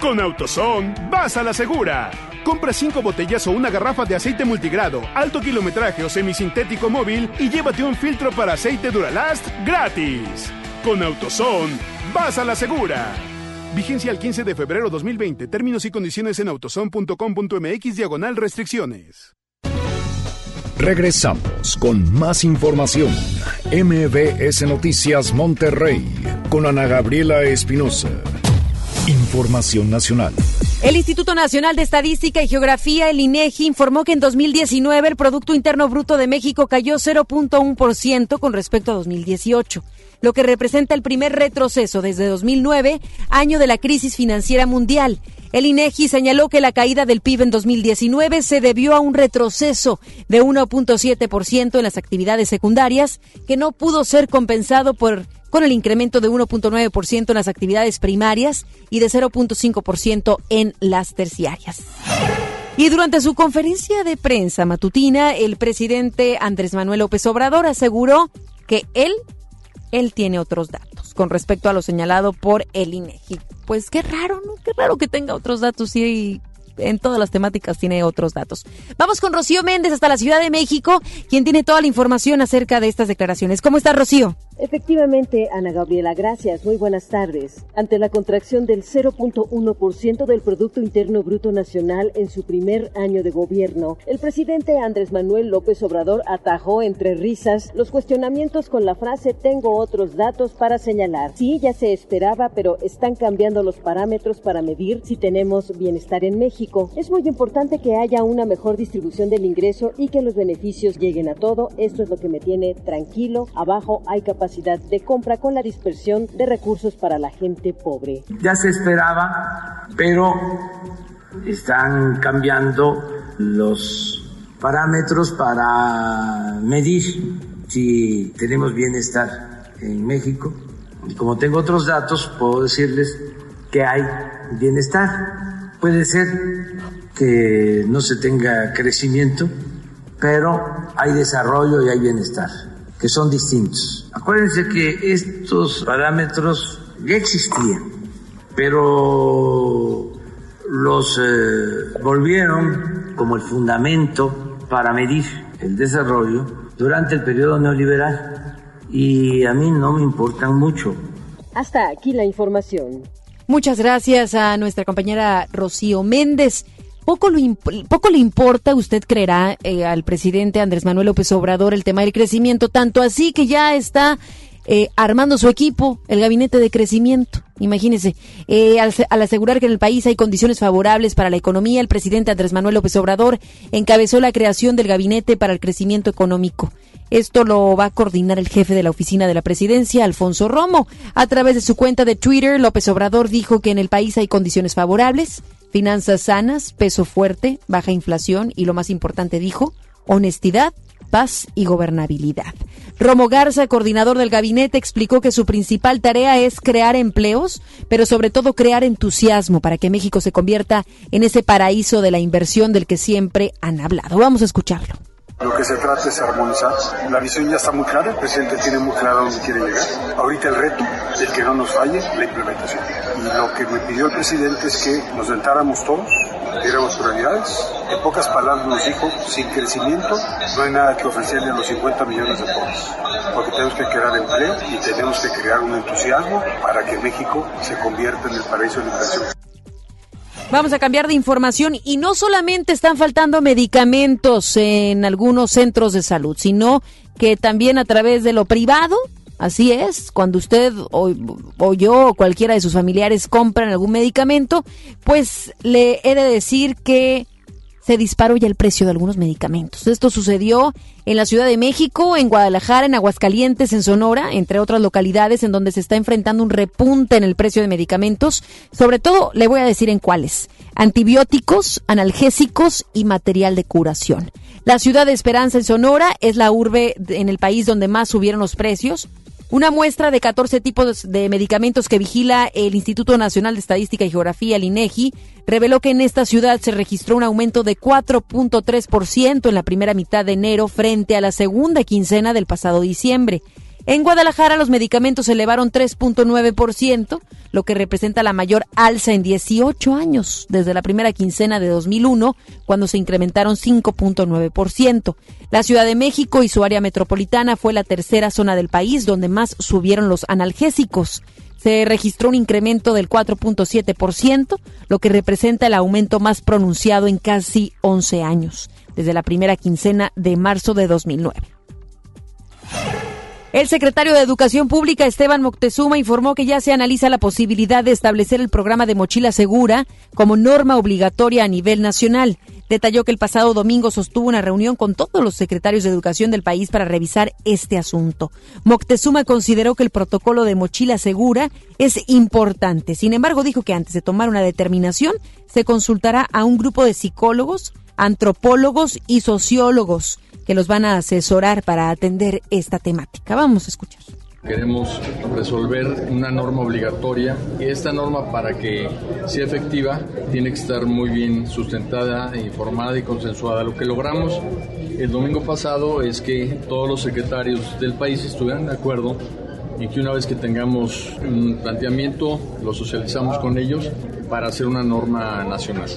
Con AutoZone, vas a la segura. Compra cinco botellas o una garrafa de aceite multigrado, alto kilometraje o semisintético móvil y llévate un filtro para aceite Duralast gratis. Con AutoZone, vas a la segura. Vigencia al 15 de febrero 2020. Términos y condiciones en autozone.com.mx diagonal restricciones. Regresamos con más información. MBS Noticias Monterrey con Ana Gabriela Espinosa. Información nacional. El Instituto Nacional de Estadística y Geografía, el INEGI, informó que en 2019 el Producto Interno Bruto de México cayó 0.1% con respecto a 2018, lo que representa el primer retroceso desde 2009, año de la crisis financiera mundial. El INEGI señaló que la caída del PIB en 2019 se debió a un retroceso de 1.7% en las actividades secundarias, que no pudo ser compensado por con el incremento de 1.9% en las actividades primarias y de 0.5% en las terciarias. Y durante su conferencia de prensa matutina, el presidente Andrés Manuel López Obrador aseguró que él, él tiene otros datos con respecto a lo señalado por el INEGI. Pues qué raro, ¿no? Qué raro que tenga otros datos y en todas las temáticas tiene otros datos. Vamos con Rocío Méndez hasta la Ciudad de México, quien tiene toda la información acerca de estas declaraciones. ¿Cómo está Rocío? Efectivamente, Ana Gabriela, gracias. Muy buenas tardes. Ante la contracción del 0.1% del Producto Interno Bruto Nacional en su primer año de gobierno, el presidente Andrés Manuel López Obrador atajó entre risas los cuestionamientos con la frase tengo otros datos para señalar. Sí, ya se esperaba, pero están cambiando los parámetros para medir si tenemos bienestar en México. Es muy importante que haya una mejor distribución del ingreso y que los beneficios lleguen a todo. Esto es lo que me tiene tranquilo. Abajo hay capacidad de compra con la dispersión de recursos para la gente pobre. Ya se esperaba, pero están cambiando los parámetros para medir si tenemos bienestar en México. Y como tengo otros datos, puedo decirles que hay bienestar. Puede ser que no se tenga crecimiento, pero hay desarrollo y hay bienestar, que son distintos. Acuérdense que estos parámetros ya existían, pero los eh, volvieron como el fundamento para medir el desarrollo durante el periodo neoliberal y a mí no me importan mucho. Hasta aquí la información. Muchas gracias a nuestra compañera Rocío Méndez. Poco, lo poco le importa, usted creerá, eh, al presidente Andrés Manuel López Obrador el tema del crecimiento, tanto así que ya está eh, armando su equipo, el gabinete de crecimiento. Imagínese, eh, al, al, asegurar que en el país hay condiciones favorables para la economía, el presidente Andrés Manuel López Obrador encabezó la creación del gabinete para el crecimiento económico. Esto lo va a coordinar el jefe de la oficina de la presidencia, Alfonso Romo. A través de su cuenta de Twitter, López Obrador dijo que en el país hay condiciones favorables, finanzas sanas, peso fuerte, baja inflación y lo más importante dijo, honestidad, paz y gobernabilidad. Romo Garza, coordinador del gabinete, explicó que su principal tarea es crear empleos, pero sobre todo crear entusiasmo para que México se convierta en ese paraíso de la inversión del que siempre han hablado. Vamos a escucharlo. Lo que se trata es armonizar. La visión ya está muy clara, el presidente tiene muy claro dónde quiere llegar. Ahorita el reto, el que no nos falle, la implementación. Y lo que me pidió el presidente es que nos sentáramos todos, diéramos prioridades. En pocas palabras nos dijo, sin crecimiento no hay nada que ofrecerle a los 50 millones de pobres. Porque tenemos que crear empleo y tenemos que crear un entusiasmo para que México se convierta en el paraíso de la inversión. Vamos a cambiar de información y no solamente están faltando medicamentos en algunos centros de salud, sino que también a través de lo privado, así es, cuando usted o, yo o cualquiera de sus familiares compran algún medicamento, pues le he de decir que se disparó ya el precio de algunos medicamentos. Esto sucedió en la Ciudad de México, en Guadalajara, en Aguascalientes, en Sonora, entre otras localidades en donde se está enfrentando un repunte en el precio de medicamentos. Sobre todo, le voy a decir en cuáles. Antibióticos, analgésicos y material de curación. La ciudad de Esperanza en Sonora es la urbe en el país donde más subieron los precios. Una muestra de 14 tipos de medicamentos que vigila el Instituto Nacional de Estadística y Geografía, el INEGI, reveló que en esta ciudad se registró un aumento de 4.3% en la primera mitad de enero frente a la segunda quincena del pasado diciembre. En Guadalajara los medicamentos se elevaron 3.9%, lo que representa la mayor alza en 18 años, desde la primera quincena de 2001, cuando se incrementaron 5.9%. La Ciudad de México y su área metropolitana fue la tercera zona del país donde más subieron los analgésicos. Se registró un incremento del 4.7%, lo que representa el aumento más pronunciado en casi 11 años, desde la primera quincena de marzo de 2009. El secretario de Educación Pública, Esteban Moctezuma, informó que ya se analiza la posibilidad de establecer el programa de mochila segura como norma obligatoria a nivel nacional. Detalló que el pasado domingo sostuvo una reunión con todos los secretarios de educación del país para revisar este asunto. Moctezuma consideró que el protocolo de mochila segura es importante. Sin embargo, dijo que antes de tomar una determinación, se consultará a un grupo de psicólogos, antropólogos y sociólogos que los van a asesorar para atender esta temática. Vamos a escuchar. Queremos resolver una norma obligatoria y esta norma para que sea efectiva tiene que estar muy bien sustentada, informada y consensuada. Lo que logramos el domingo pasado es que todos los secretarios del país estuvieran de acuerdo y que una vez que tengamos un planteamiento lo socializamos con ellos para hacer una norma nacional.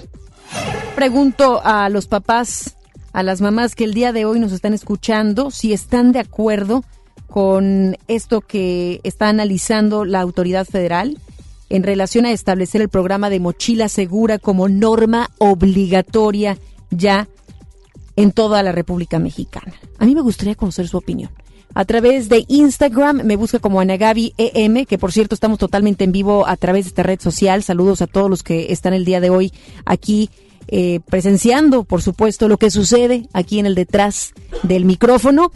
Pregunto a los papás a las mamás que el día de hoy nos están escuchando si están de acuerdo con esto que está analizando la autoridad federal en relación a establecer el programa de mochila segura como norma obligatoria ya en toda la República Mexicana. A mí me gustaría conocer su opinión. A través de Instagram me busca como Anagabi EM, que por cierto estamos totalmente en vivo a través de esta red social. Saludos a todos los que están el día de hoy aquí eh, presenciando, por supuesto, lo que sucede aquí en el detrás del micrófono.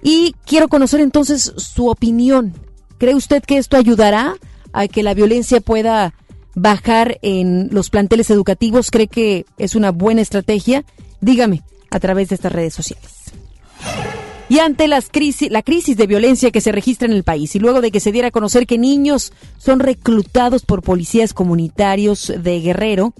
Y quiero conocer entonces su opinión. ¿Cree usted que esto ayudará a que la violencia pueda bajar en los planteles educativos? ¿Cree que es una buena estrategia? Dígame a través de estas redes sociales. Y ante las crisis, la crisis de violencia que se registra en el país y luego de que se diera a conocer que niños son reclutados por policías comunitarios de Guerrero,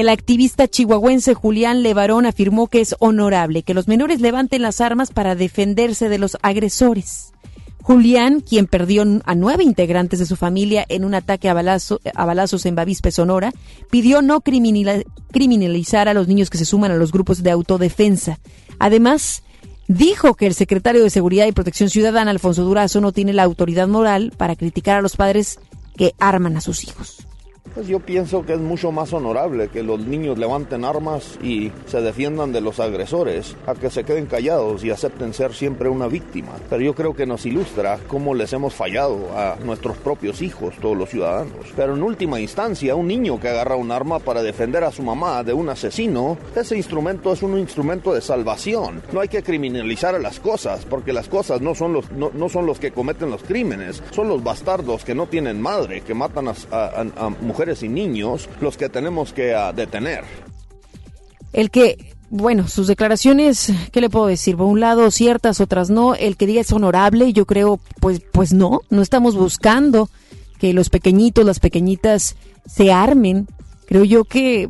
El activista chihuahuense Julián Levarón afirmó que es honorable que los menores levanten las armas para defenderse de los agresores. Julián, quien perdió a nueve integrantes de su familia en un ataque a, balazos en Bavispe, Sonora, pidió no criminalizar a los niños que se suman a los grupos de autodefensa. Además, dijo que el secretario de Seguridad y Protección Ciudadana, Alfonso Durazo, no tiene la autoridad moral para criticar a los padres que arman a sus hijos. Pues yo pienso que es mucho más honorable que los niños levanten armas y se defiendan de los agresores, a que se queden callados y acepten ser siempre una víctima. Pero yo creo que nos ilustra cómo les hemos fallado a nuestros propios hijos, todos los ciudadanos. Pero en última instancia, un niño que agarra un arma para defender a su mamá de un asesino, ese instrumento es un instrumento de salvación. No hay que criminalizar a las cosas, porque las cosas no son los, no, son los que cometen los crímenes, son los bastardos que no tienen madre, que matan a, a mujeres mujeres y niños los que tenemos que ah, detener. El que, bueno, sus declaraciones, ¿qué le puedo decir? Por un lado ciertas, otras no. El que diga es honorable, yo creo, pues, pues no. No estamos buscando que los pequeñitos, las pequeñitas se armen. Creo yo que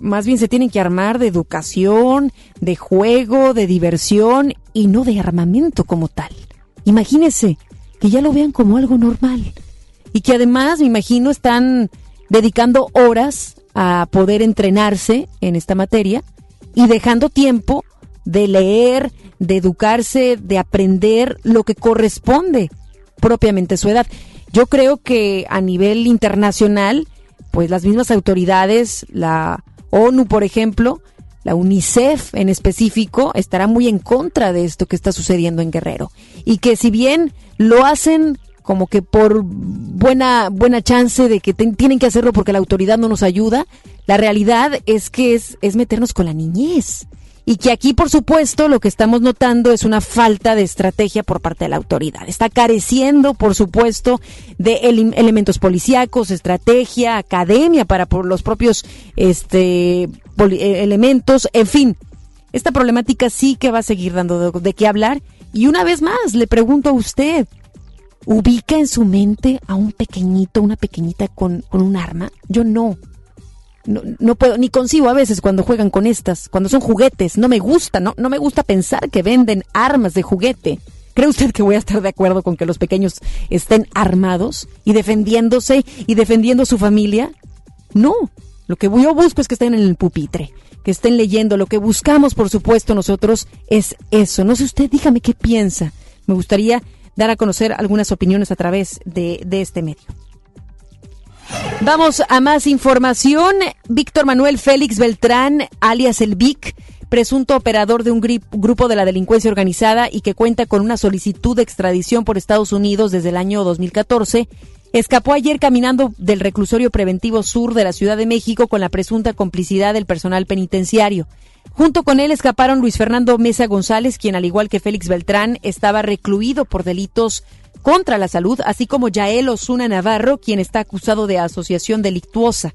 más bien se tienen que armar de educación, de juego, de diversión y no de armamento como tal. Imagínese que ya lo vean como algo normal y que además, me imagino, están dedicando horas a poder entrenarse en esta materia y dejando tiempo de leer, de educarse, de aprender lo que corresponde propiamente a su edad. Yo creo que a nivel internacional, pues las mismas autoridades, la ONU, por ejemplo, la UNICEF en específico, estará muy en contra de esto que está sucediendo en Guerrero. Y que si bien lo hacen como que por buena buena chance de que tienen que hacerlo porque la autoridad no nos ayuda, la realidad es que es, es meternos con la niñez. Y que aquí, por supuesto, lo que estamos notando es una falta de estrategia por parte de la autoridad. Está careciendo, por supuesto, de elementos policíacos, estrategia, academia para por los propios este, eh, elementos, en fin. Esta problemática sí que va a seguir dando de qué hablar. Y una vez más, le pregunto a usted, ubica en su mente a un pequeñito, una pequeñita con, un arma. Yo no. no. No, puedo, ni consigo a veces cuando juegan con estas, cuando son juguetes. No me gusta, no, no me gusta pensar que venden armas de juguete. ¿Cree usted que voy a estar de acuerdo con que los pequeños estén armados y defendiéndose y defendiendo su familia? No. Lo que yo busco es que estén en el pupitre, que estén leyendo. Lo que buscamos, por supuesto, nosotros es eso. No sé usted, dígame qué piensa. Me gustaría dar a conocer algunas opiniones a través de, este medio. Vamos a más información. Víctor Manuel Félix Beltrán, alias el Vic, presunto operador de un grupo de la delincuencia organizada y que cuenta con una solicitud de extradición por Estados Unidos desde el año 2014, escapó ayer caminando del reclusorio preventivo sur de la Ciudad de México con la presunta complicidad del personal penitenciario. Junto con él escaparon Luis Fernando Mesa González, quien al igual que Félix Beltrán estaba recluido por delitos contra la salud, así como Yael Osuna Navarro, quien está acusado de asociación delictuosa.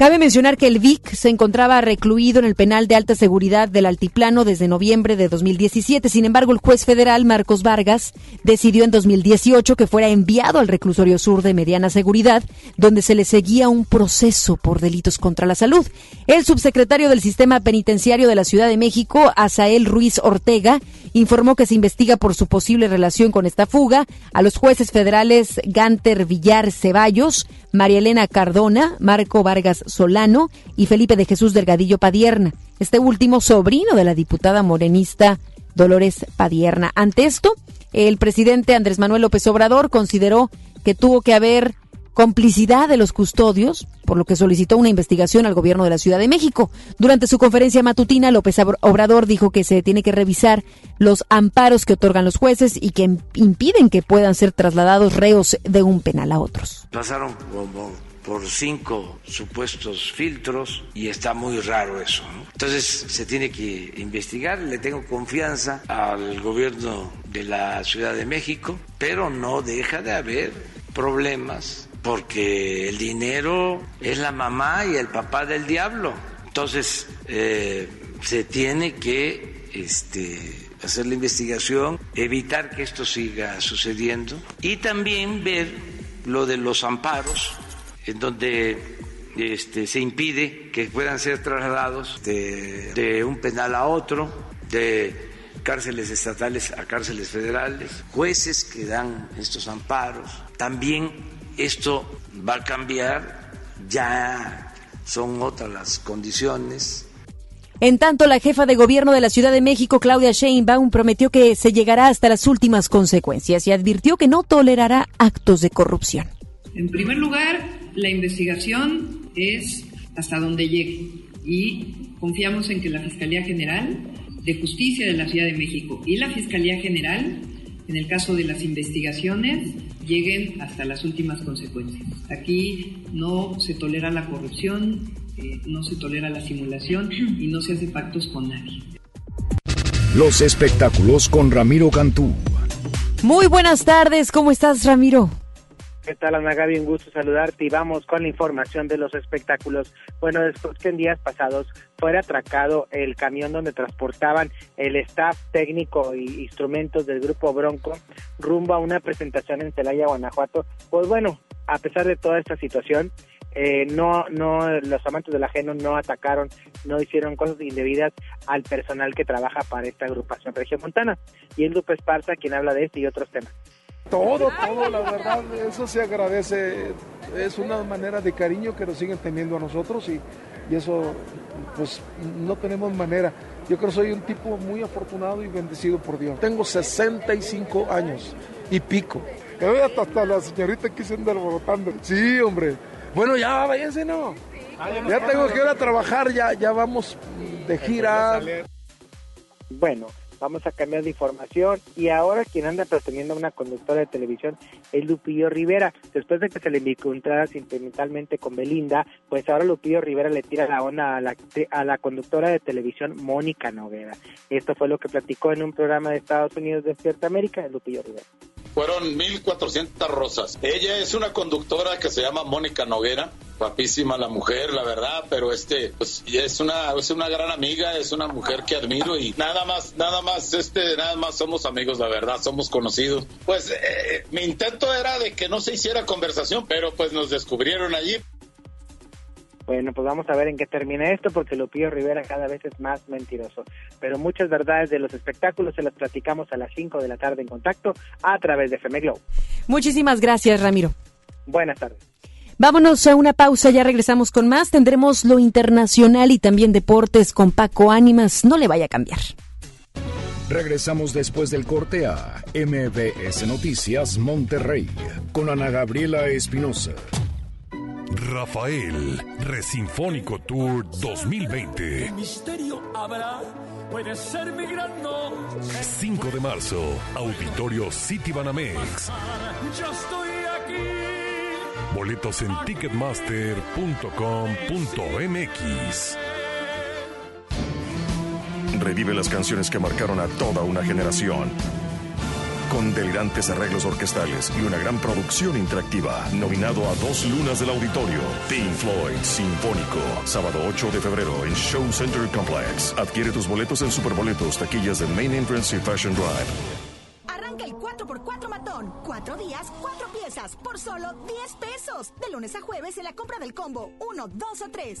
Cabe mencionar que el VIC se encontraba recluido en el penal de alta seguridad del Altiplano desde noviembre de 2017. Sin embargo, el juez federal Marcos Vargas decidió en 2018 que fuera enviado al reclusorio sur de mediana seguridad, donde se le seguía un proceso por delitos contra la salud. El subsecretario del Sistema Penitenciario de la Ciudad de México, Asael Ruiz Ortega, informó que se investiga por su posible relación con esta fuga a los jueces federales Ganter Villar Ceballos, María Elena Cardona, Marco Vargas Solano y Felipe de Jesús Delgadillo Padierna, este último sobrino de la diputada morenista Dolores Padierna. Ante esto, el presidente Andrés Manuel López Obrador consideró que tuvo que haber complicidad de los custodios, por lo que solicitó una investigación al gobierno de la Ciudad de México. Durante su conferencia matutina, López Obrador dijo que se tiene que revisar los amparos que otorgan los jueces y que impiden que puedan ser trasladados reos de un penal a otros. Pasaron por cinco supuestos filtros y está muy raro eso. Entonces se tiene que investigar, le tengo confianza al gobierno de la Ciudad de México, pero no deja de haber problemas porque el dinero es la mamá y el papá del diablo. Entonces, eh, se tiene que este, hacer la investigación, evitar que esto siga sucediendo y también ver lo de los amparos, en donde este, se impide que puedan ser trasladados de, de un penal a otro, de cárceles estatales a cárceles federales, jueces que dan estos amparos. También esto va a cambiar, ya son otras las condiciones. En tanto, la jefa de gobierno de la Ciudad de México, Claudia Sheinbaum, prometió que se llegará hasta las últimas consecuencias y advirtió que no tolerará actos de corrupción. En primer lugar, la investigación es hasta donde llegue y confiamos en que la Fiscalía General de Justicia de la Ciudad de México y la Fiscalía General, en el caso de las investigaciones, lleguen hasta las últimas consecuencias. Aquí no se tolera la corrupción, eh, no se tolera la simulación y no se hace pactos con nadie. Los espectáculos con Ramiro Cantú. Muy buenas tardes, ¿cómo estás Ramiro? ¿Qué tal, Ana Gaby? Un gusto saludarte y vamos con la información de los espectáculos. Bueno, después que en días pasados fuera atracado el camión donde transportaban el staff técnico y instrumentos del grupo Bronco rumbo a una presentación en Celaya, Guanajuato, pues bueno, a pesar de toda esta situación, eh, no, no, los amantes del ajeno no atacaron, no hicieron cosas indebidas al personal que trabaja para esta agrupación Montana. Y es Lupe Esparza quien habla de este y otros temas. Todo, todo, la verdad, eso se agradece. Es una manera de cariño que nos siguen teniendo a nosotros y, y eso, pues, no tenemos manera. Yo creo que soy un tipo muy afortunado y bendecido por Dios. Tengo 65 años y pico. Hasta, hasta la señorita quise andar alborotando. Sí, hombre. Bueno, ya váyanse, ¿no? Ya tengo que ir a trabajar, ya, ya vamos de gira. Bueno, vamos a cambiar de información y ahora quien anda pretendiendo a una conductora de televisión es Lupillo Rivera. Después de que se le encontrara sentimentalmente con Belinda, pues ahora Lupillo Rivera le tira la onda a la, a la conductora de televisión Mónica Noguera. Esto fue lo que platicó en un programa de Estados Unidos de Despierta América, Lupillo Rivera. Fueron 1.400 rosas. Ella es una conductora que se llama Mónica Noguera. Guapísima la mujer, la verdad, pero este, pues es una, es una gran amiga, es una mujer que admiro y nada más, nada más, este, nada más somos amigos, la verdad, somos conocidos. Pues eh, mi intento era de que no se hiciera conversación, pero pues nos descubrieron allí. Bueno, pues vamos a ver en qué termina esto, porque Lupillo Rivera cada vez es más mentiroso. Pero muchas verdades de los espectáculos se las platicamos a las 5 de la tarde en contacto a través de FM Glow. Muchísimas gracias, Ramiro. Buenas tardes. Vámonos a una pausa, ya regresamos con más. Tendremos lo internacional y también deportes con Paco Ánimas. No le vaya a cambiar. Regresamos después del corte a MBS Noticias Monterrey con Ana Gabriela Espinosa. Rafael, Resinfónico Tour 2020. El misterio habrá, puede ser mi gran no. 5 de marzo, Auditorio City Banamex. Yo estoy aquí. Boletos en ticketmaster.com.mx. Revive las canciones que marcaron a toda una generación. Con delirantes arreglos orquestales y una gran producción interactiva. Nominado a dos lunas del auditorio. Pink Floyd Sinfónico. Sábado 8 de febrero en Show Center Complex. Adquiere tus boletos en Superboletos, taquillas de Main Entrance y Fashion Drive. Arranca el 4x4 matón. Cuatro días, cuatro piezas, por solo 10 pesos. De lunes a jueves en la compra del combo 1, 2 o 3.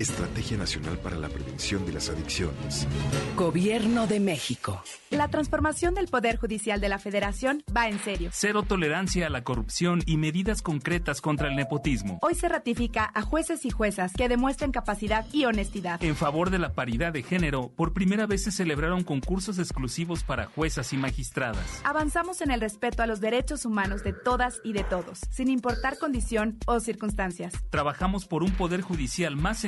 Estrategia Nacional para la Prevención de las Adicciones. Gobierno de México. La transformación del Poder Judicial de la Federación va en serio. Cero tolerancia a la corrupción y medidas concretas contra el nepotismo. Hoy se ratifica a jueces y juezas que demuestren capacidad y honestidad. En favor de la paridad de género, por primera vez se celebraron concursos exclusivos para juezas y magistradas. Avanzamos en el respeto a los derechos humanos de todas y de todos, sin importar condición o circunstancias. Trabajamos por un Poder Judicial más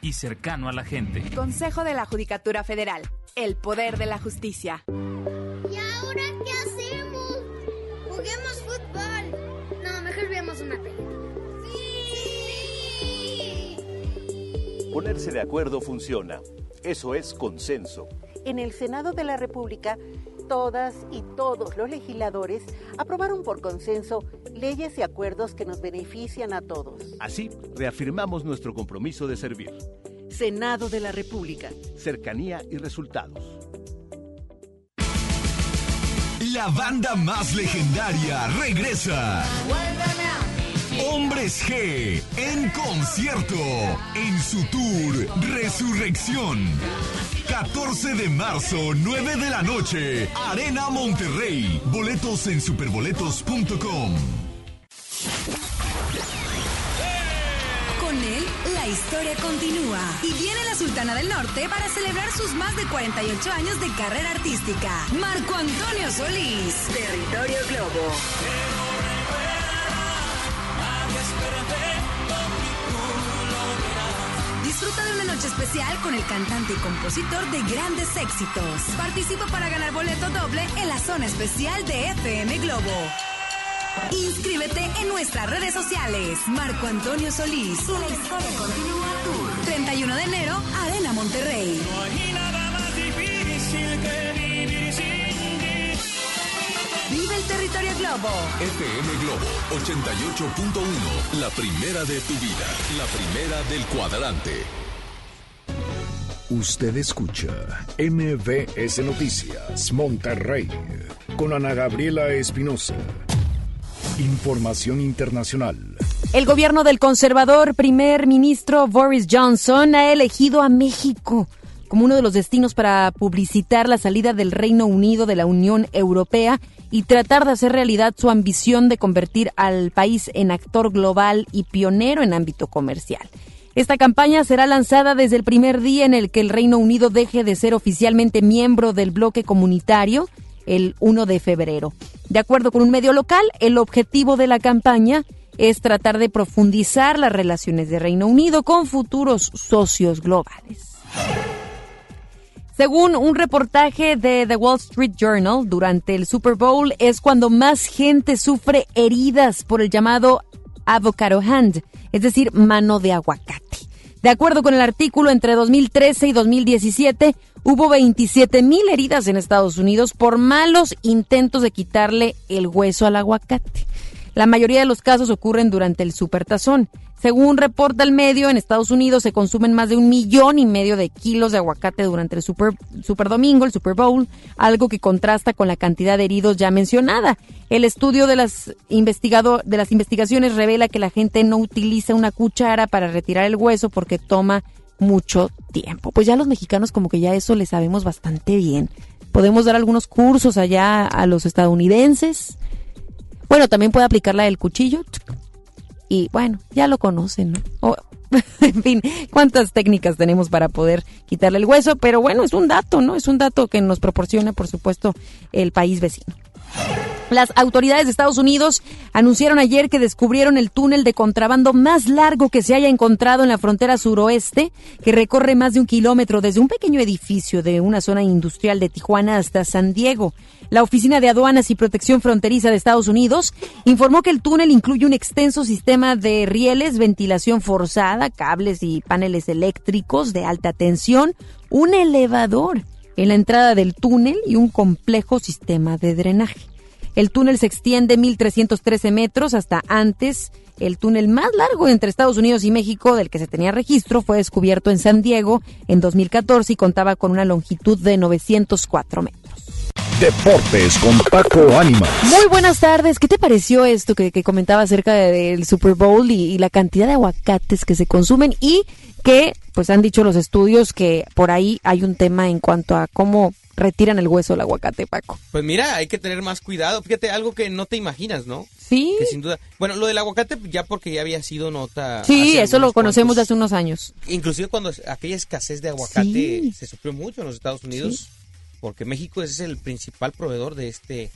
y cercano a la gente. Consejo de la Judicatura Federal. El poder de la justicia. ¿Y ahora qué hacemos? Juguemos fútbol. No, mejor veamos una película. ¡Sí! Ponerse de acuerdo funciona. Eso es consenso. En el Senado de la República, todas y todos los legisladores aprobaron por consenso leyes y acuerdos que nos benefician a todos. Así, reafirmamos nuestro compromiso de servir. Senado de la República. Cercanía y resultados. La banda más legendaria regresa. Hombres G en concierto en su tour Resurrección. 14 de marzo, 9 de la noche, Arena Monterrey. Boletos en superboletos.com. Con él, la historia continúa. Y viene la Sultana del Norte para celebrar sus más de 48 años de carrera artística. Marco Antonio Solís. Territorio Globo. Noche especial con el cantante y compositor de grandes éxitos. Participa para ganar boleto doble en la zona especial de FM Globo. Inscríbete en nuestras redes sociales. Marco Antonio Solís. La historia continúa tour. 31 de enero, Arena Monterrey. Vive el territorio Globo. FM Globo 88.1, la primera de tu vida, la primera del cuadrante. Usted escucha MBS Noticias Monterrey con Ana Gabriela Espinosa. Información internacional. El gobierno del conservador primer ministro Boris Johnson ha elegido a México como uno de los destinos para publicitar la salida del Reino Unido de la Unión Europea y tratar de hacer realidad su ambición de convertir al país en actor global y pionero en ámbito comercial. Esta campaña será lanzada desde el primer día en el que el Reino Unido deje de ser oficialmente miembro del bloque comunitario, el 1 de febrero. De acuerdo con un medio local, el objetivo de la campaña es tratar de profundizar las relaciones de Reino Unido con futuros socios globales. Según un reportaje de The Wall Street Journal, durante el Super Bowl es cuando más gente sufre heridas por el llamado avocado hand, es decir, mano de aguacate. De acuerdo con el artículo, entre 2013 y 2017 hubo 27 mil heridas en Estados Unidos por malos intentos de quitarle el hueso al aguacate. La mayoría de los casos ocurren durante el supertazón. Según reporta el medio, en Estados Unidos se consumen más de un millón y medio de kilos de aguacate durante el super, super Domingo, el Super Bowl, algo que contrasta con la cantidad de heridos ya mencionada. El estudio de las, investigado, de las investigaciones revela que la gente no utiliza una cuchara para retirar el hueso porque toma mucho tiempo. Pues ya los mexicanos como que ya eso le sabemos bastante bien. Podemos dar algunos cursos allá a los estadounidenses. Bueno, también puede aplicar la del cuchillo y bueno, ya lo conocen, ¿no? en fin, cuántas técnicas tenemos para poder quitarle el hueso, pero bueno, es un dato, ¿no? Es un dato que nos proporciona, por supuesto, el país vecino. Las autoridades de Estados Unidos anunciaron ayer que descubrieron el túnel de contrabando más largo que se haya encontrado en la frontera suroeste, que recorre más de un kilómetro desde un pequeño edificio de una zona industrial de Tijuana hasta San Diego. La Oficina de Aduanas y Protección Fronteriza de Estados Unidos informó que el túnel incluye un extenso sistema de rieles, ventilación forzada, cables y paneles eléctricos de alta tensión, un elevador en la entrada del túnel y un complejo sistema de drenaje. El túnel se extiende 1.313 metros hasta antes. El túnel más largo entre Estados Unidos y México del que se tenía registro fue descubierto en San Diego en 2014 y contaba con una longitud de 904 metros. Deportes con Paco Ánimas. Muy buenas tardes. ¿Qué te pareció esto que, que comentaba acerca de- del Super Bowl y, y la cantidad de aguacates que se consumen y que, pues han dicho los estudios que por ahí hay un tema en cuanto a cómo retiran el hueso del aguacate, Paco? Pues mira, hay que tener más cuidado. Fíjate, algo que no te imaginas, ¿no? Sí. Que sin duda. Bueno, lo del aguacate ya porque ya había sido nota. Sí, eso lo conocemos de hace unos años. Inclusive cuando aquella escasez de aguacate Sí. se sufrió mucho en los Estados Unidos, porque México es el principal proveedor de este,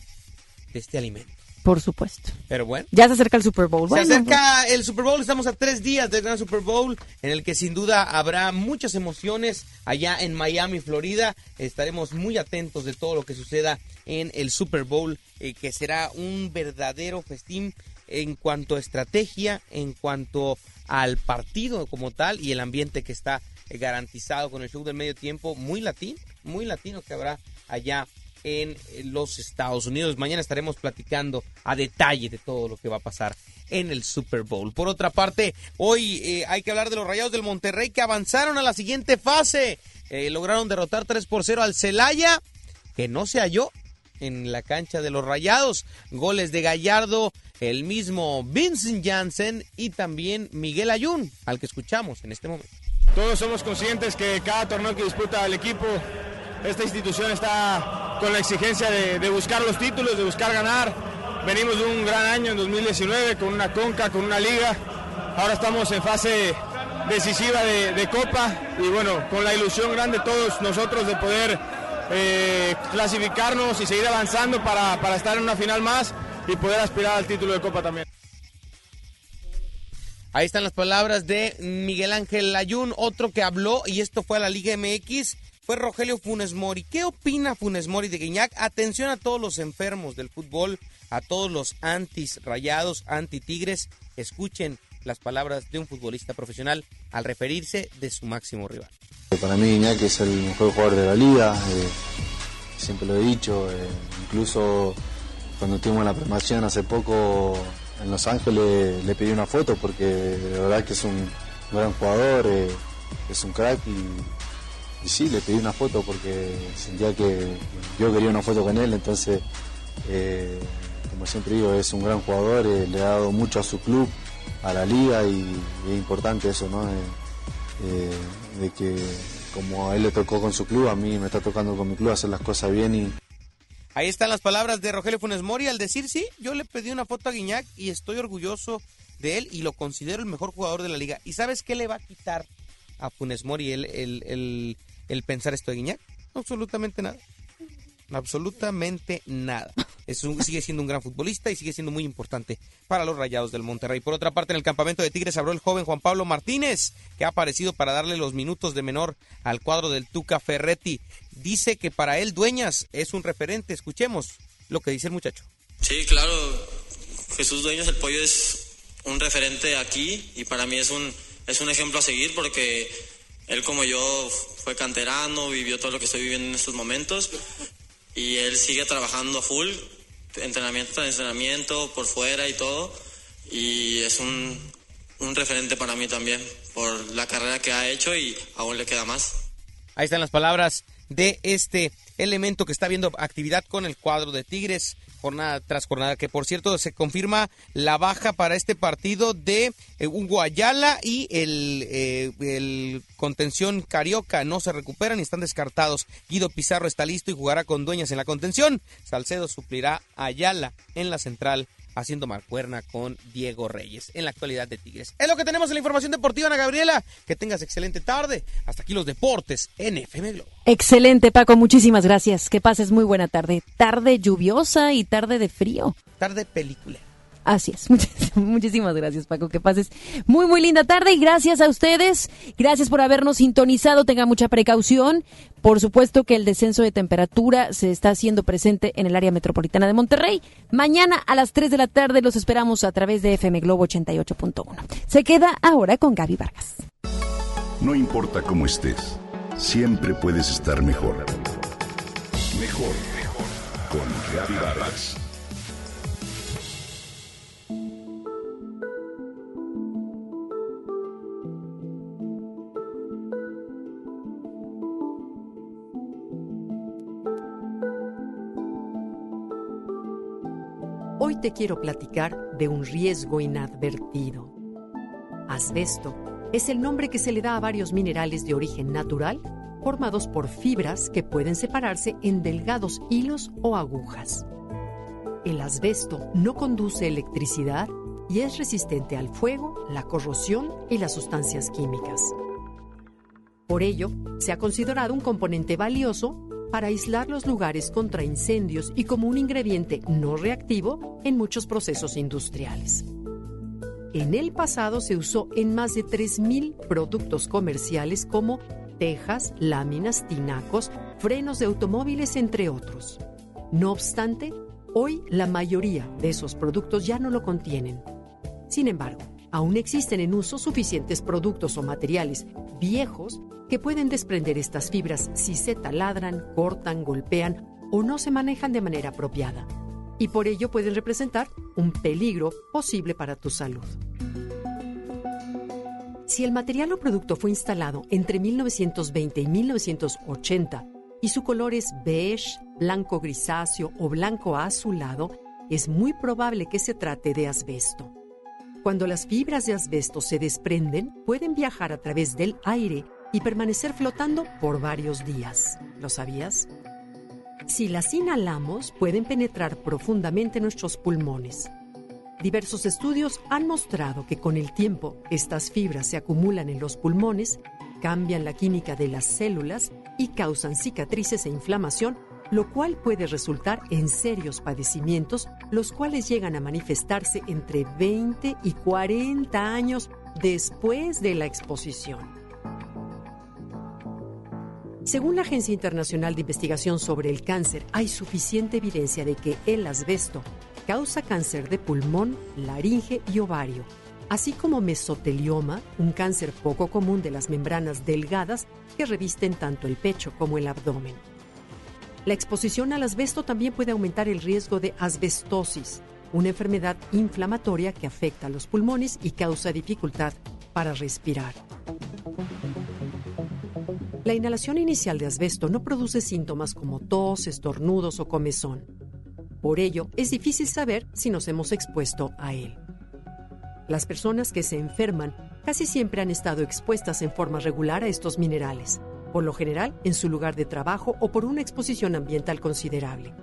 de este alimento. Por supuesto. Pero bueno. Ya se acerca el Super Bowl. Bueno, Se acerca el Super Bowl, estamos a tres días del gran Super Bowl, en el que sin duda habrá muchas emociones allá en Miami, Florida. Estaremos muy atentos de todo lo que suceda en el Super Bowl, eh, que será un verdadero festín en cuanto a estrategia, en cuanto al partido como tal y el ambiente que está eh, garantizado con el show del medio tiempo, muy latino, muy latino que habrá allá en los Estados Unidos. Mañana estaremos platicando a detalle de todo lo que va a pasar en el Super Bowl. Por otra parte, hoy eh, hay que hablar de los Rayados del Monterrey que avanzaron a la siguiente fase. Eh, lograron derrotar 3 por 0 al Celaya, que no se halló en la cancha de los Rayados. Goles de Gallardo, el mismo Vincent Janssen y también Miguel Ayun, al que escuchamos en este momento. Todos somos conscientes que cada torneo que disputa el equipo, esta institución está con la exigencia de, buscar los títulos, de buscar ganar. Venimos de un gran año en 2019 con una conca, con una liga. Ahora estamos en fase decisiva de, de Copa y bueno, con la ilusión grande todos nosotros de poder eh, clasificarnos y seguir avanzando para, para estar en una final más y poder aspirar al título de Copa también. Ahí están las palabras de Miguel Ángel Ayun, otro que habló, y esto fue a la Liga MX, fue Rogelio Funes Mori. ¿Qué opina Funes Mori de Guiñac? Atención a todos los enfermos del fútbol, a todos los antis rayados, anti tigres. Escuchen las palabras de un futbolista profesional al referirse de su máximo rival. Para mí Iñaki es el mejor jugador de la liga, eh, siempre lo he dicho, eh, incluso cuando tuvimos la premación hace poco en Los Ángeles le pedí una foto porque de verdad que es un gran jugador, eh, es un crack y, sí, le pedí una foto porque sentía que yo quería una foto con él, entonces eh, como siempre digo, es un gran jugador, eh, le ha dado mucho a su club, a la liga y, es importante eso, ¿no? Eh, de que como a él le tocó con su club, a mí me está tocando con mi club hacer las cosas bien y, Ahí están las palabras de Rogelio Funes Mori al decir, sí, yo le pedí una foto a Guiñac y estoy orgulloso de él y lo considero el mejor jugador de la liga. ¿Y sabes qué le va a quitar a Funes Mori el, el, el, el pensar esto de Guiñac? Absolutamente nada. Absolutamente nada. Es un- sigue siendo un gran futbolista y sigue siendo muy importante para los Rayados del Monterrey. Por otra parte, en el campamento de Tigres habló el joven Juan Pablo Martínez, que ha aparecido para darle los minutos de menor al cuadro del Tuca Ferretti. Dice que para él Dueñas es un referente. Escuchemos lo que dice el muchacho. Sí, claro. Jesús Dueños, el pollo es un referente aquí y para mí es un, es un ejemplo a seguir porque él como yo fue canterano, vivió todo lo que estoy viviendo en estos momentos y él sigue trabajando a full, entrenamiento tras entrenamiento, por fuera y todo y es un, un referente para mí también por la carrera que ha hecho y aún le queda más. Ahí están las palabras de este elemento que está viendo actividad con el cuadro de Tigres jornada tras jornada, que por cierto se confirma la baja para este partido de eh, Hugo Ayala y el, eh, el contención Carioca no se recuperan y están descartados. Guido Pizarro está listo y jugará con Dueñas en la contención. Salcedo suplirá a Ayala en la central haciendo marcuerna con Diego Reyes en la actualidad de Tigres. Es lo que tenemos en la información deportiva, Ana Gabriela. Que tengas excelente tarde. Hasta aquí los deportes en FM Globo. Excelente, Paco. Muchísimas gracias. Que pases muy buena tarde. Tarde lluviosa y tarde de frío. Tarde película. Así es. Muchísimas gracias, Paco. Que pases muy, muy linda tarde y gracias a ustedes. Gracias por habernos sintonizado. Tenga mucha precaución. Por supuesto que el descenso de temperatura se está haciendo presente en el área metropolitana de Monterrey. Mañana a las 3 de la tarde los esperamos a través de FM Globo 88.1. Se queda ahora con Gaby Vargas. No importa cómo estés, siempre puedes estar mejor. Mejor, mejor. Con Gaby Vargas. Te quiero platicar de un riesgo inadvertido. Asbesto es el nombre que se le da a varios minerales de origen natural formados por fibras que pueden separarse en delgados hilos o agujas. El asbesto no conduce electricidad y es resistente al fuego, la corrosión y las sustancias químicas. Por ello, se ha considerado un componente valioso para aislar los lugares contra incendios y como un ingrediente no reactivo en muchos procesos industriales. En el pasado se usó en más de 3.000 productos comerciales como tejas, láminas, tinacos, frenos de automóviles, entre otros. No obstante, hoy la mayoría de esos productos ya no lo contienen. Sin embargo, aún existen en uso suficientes productos o materiales viejos que pueden desprender estas fibras si se taladran, cortan, golpean o no se manejan de manera apropiada. Y por ello pueden representar un peligro posible para tu salud. Si el material o producto fue instalado entre 1920 y 1980 y su color es beige, blanco grisáceo o blanco azulado, es muy probable que se trate de asbesto. Cuando las fibras de asbesto se desprenden, pueden viajar a través del aire y permanecer flotando por varios días. ¿Lo sabías? Si las inhalamos, pueden penetrar profundamente en nuestros pulmones. Diversos estudios han mostrado que con el tiempo estas fibras se acumulan en los pulmones, cambian la química de las células y causan cicatrices e inflamación, lo cual puede resultar en serios padecimientos, los cuales llegan a manifestarse entre 20 y 40 años después de la exposición. Según la Agencia Internacional de Investigación sobre el Cáncer, hay suficiente evidencia de que el asbesto causa cáncer de pulmón, laringe y ovario, así como mesotelioma, un cáncer poco común de las membranas delgadas que revisten tanto el pecho como el abdomen. La exposición al asbesto también puede aumentar el riesgo de asbestosis, una enfermedad inflamatoria que afecta a los pulmones y causa dificultad para respirar. La inhalación inicial de asbesto no produce síntomas como tos, estornudos o comezón. Por ello, es difícil saber si nos hemos expuesto a él. Las personas que se enferman casi siempre han estado expuestas en forma regular a estos minerales, por lo general en su lugar de trabajo o por una exposición ambiental considerable.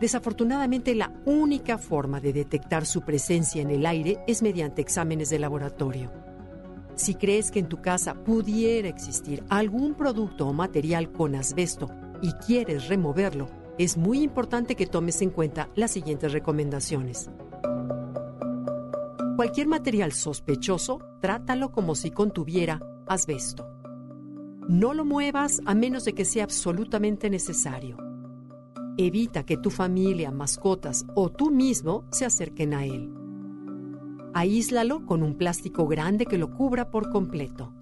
Desafortunadamente, la única forma de detectar su presencia en el aire es mediante exámenes de laboratorio. Si crees que en tu casa pudiera existir algún producto o material con asbesto y quieres removerlo, es muy importante que tomes en cuenta las siguientes recomendaciones. Cualquier material sospechoso, trátalo como si contuviera asbesto. No lo muevas a menos de que sea absolutamente necesario. Evita que tu familia, mascotas o tú mismo se acerquen a él. Aíslalo con un plástico grande que lo cubra por completo.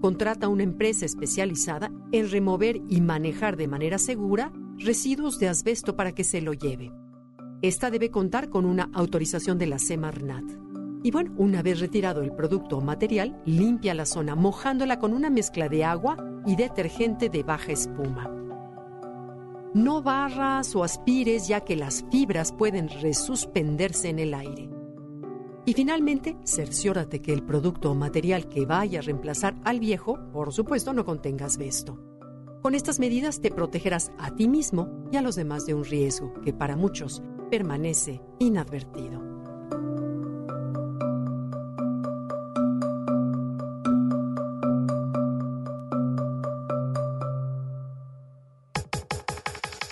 Contrata una empresa especializada en remover y manejar de manera segura residuos de asbesto para que se lo lleve. Esta debe contar con una autorización de la Semarnat. Y bueno, una vez retirado el producto o material, limpia la zona mojándola con una mezcla de agua y detergente de baja espuma. No barras o aspires ya que las fibras pueden resuspenderse en el aire. Y finalmente, cerciórate que el producto o material que vaya a reemplazar al viejo, por supuesto, no contenga asbesto. Con estas medidas te protegerás a ti mismo y a los demás de un riesgo que para muchos permanece inadvertido.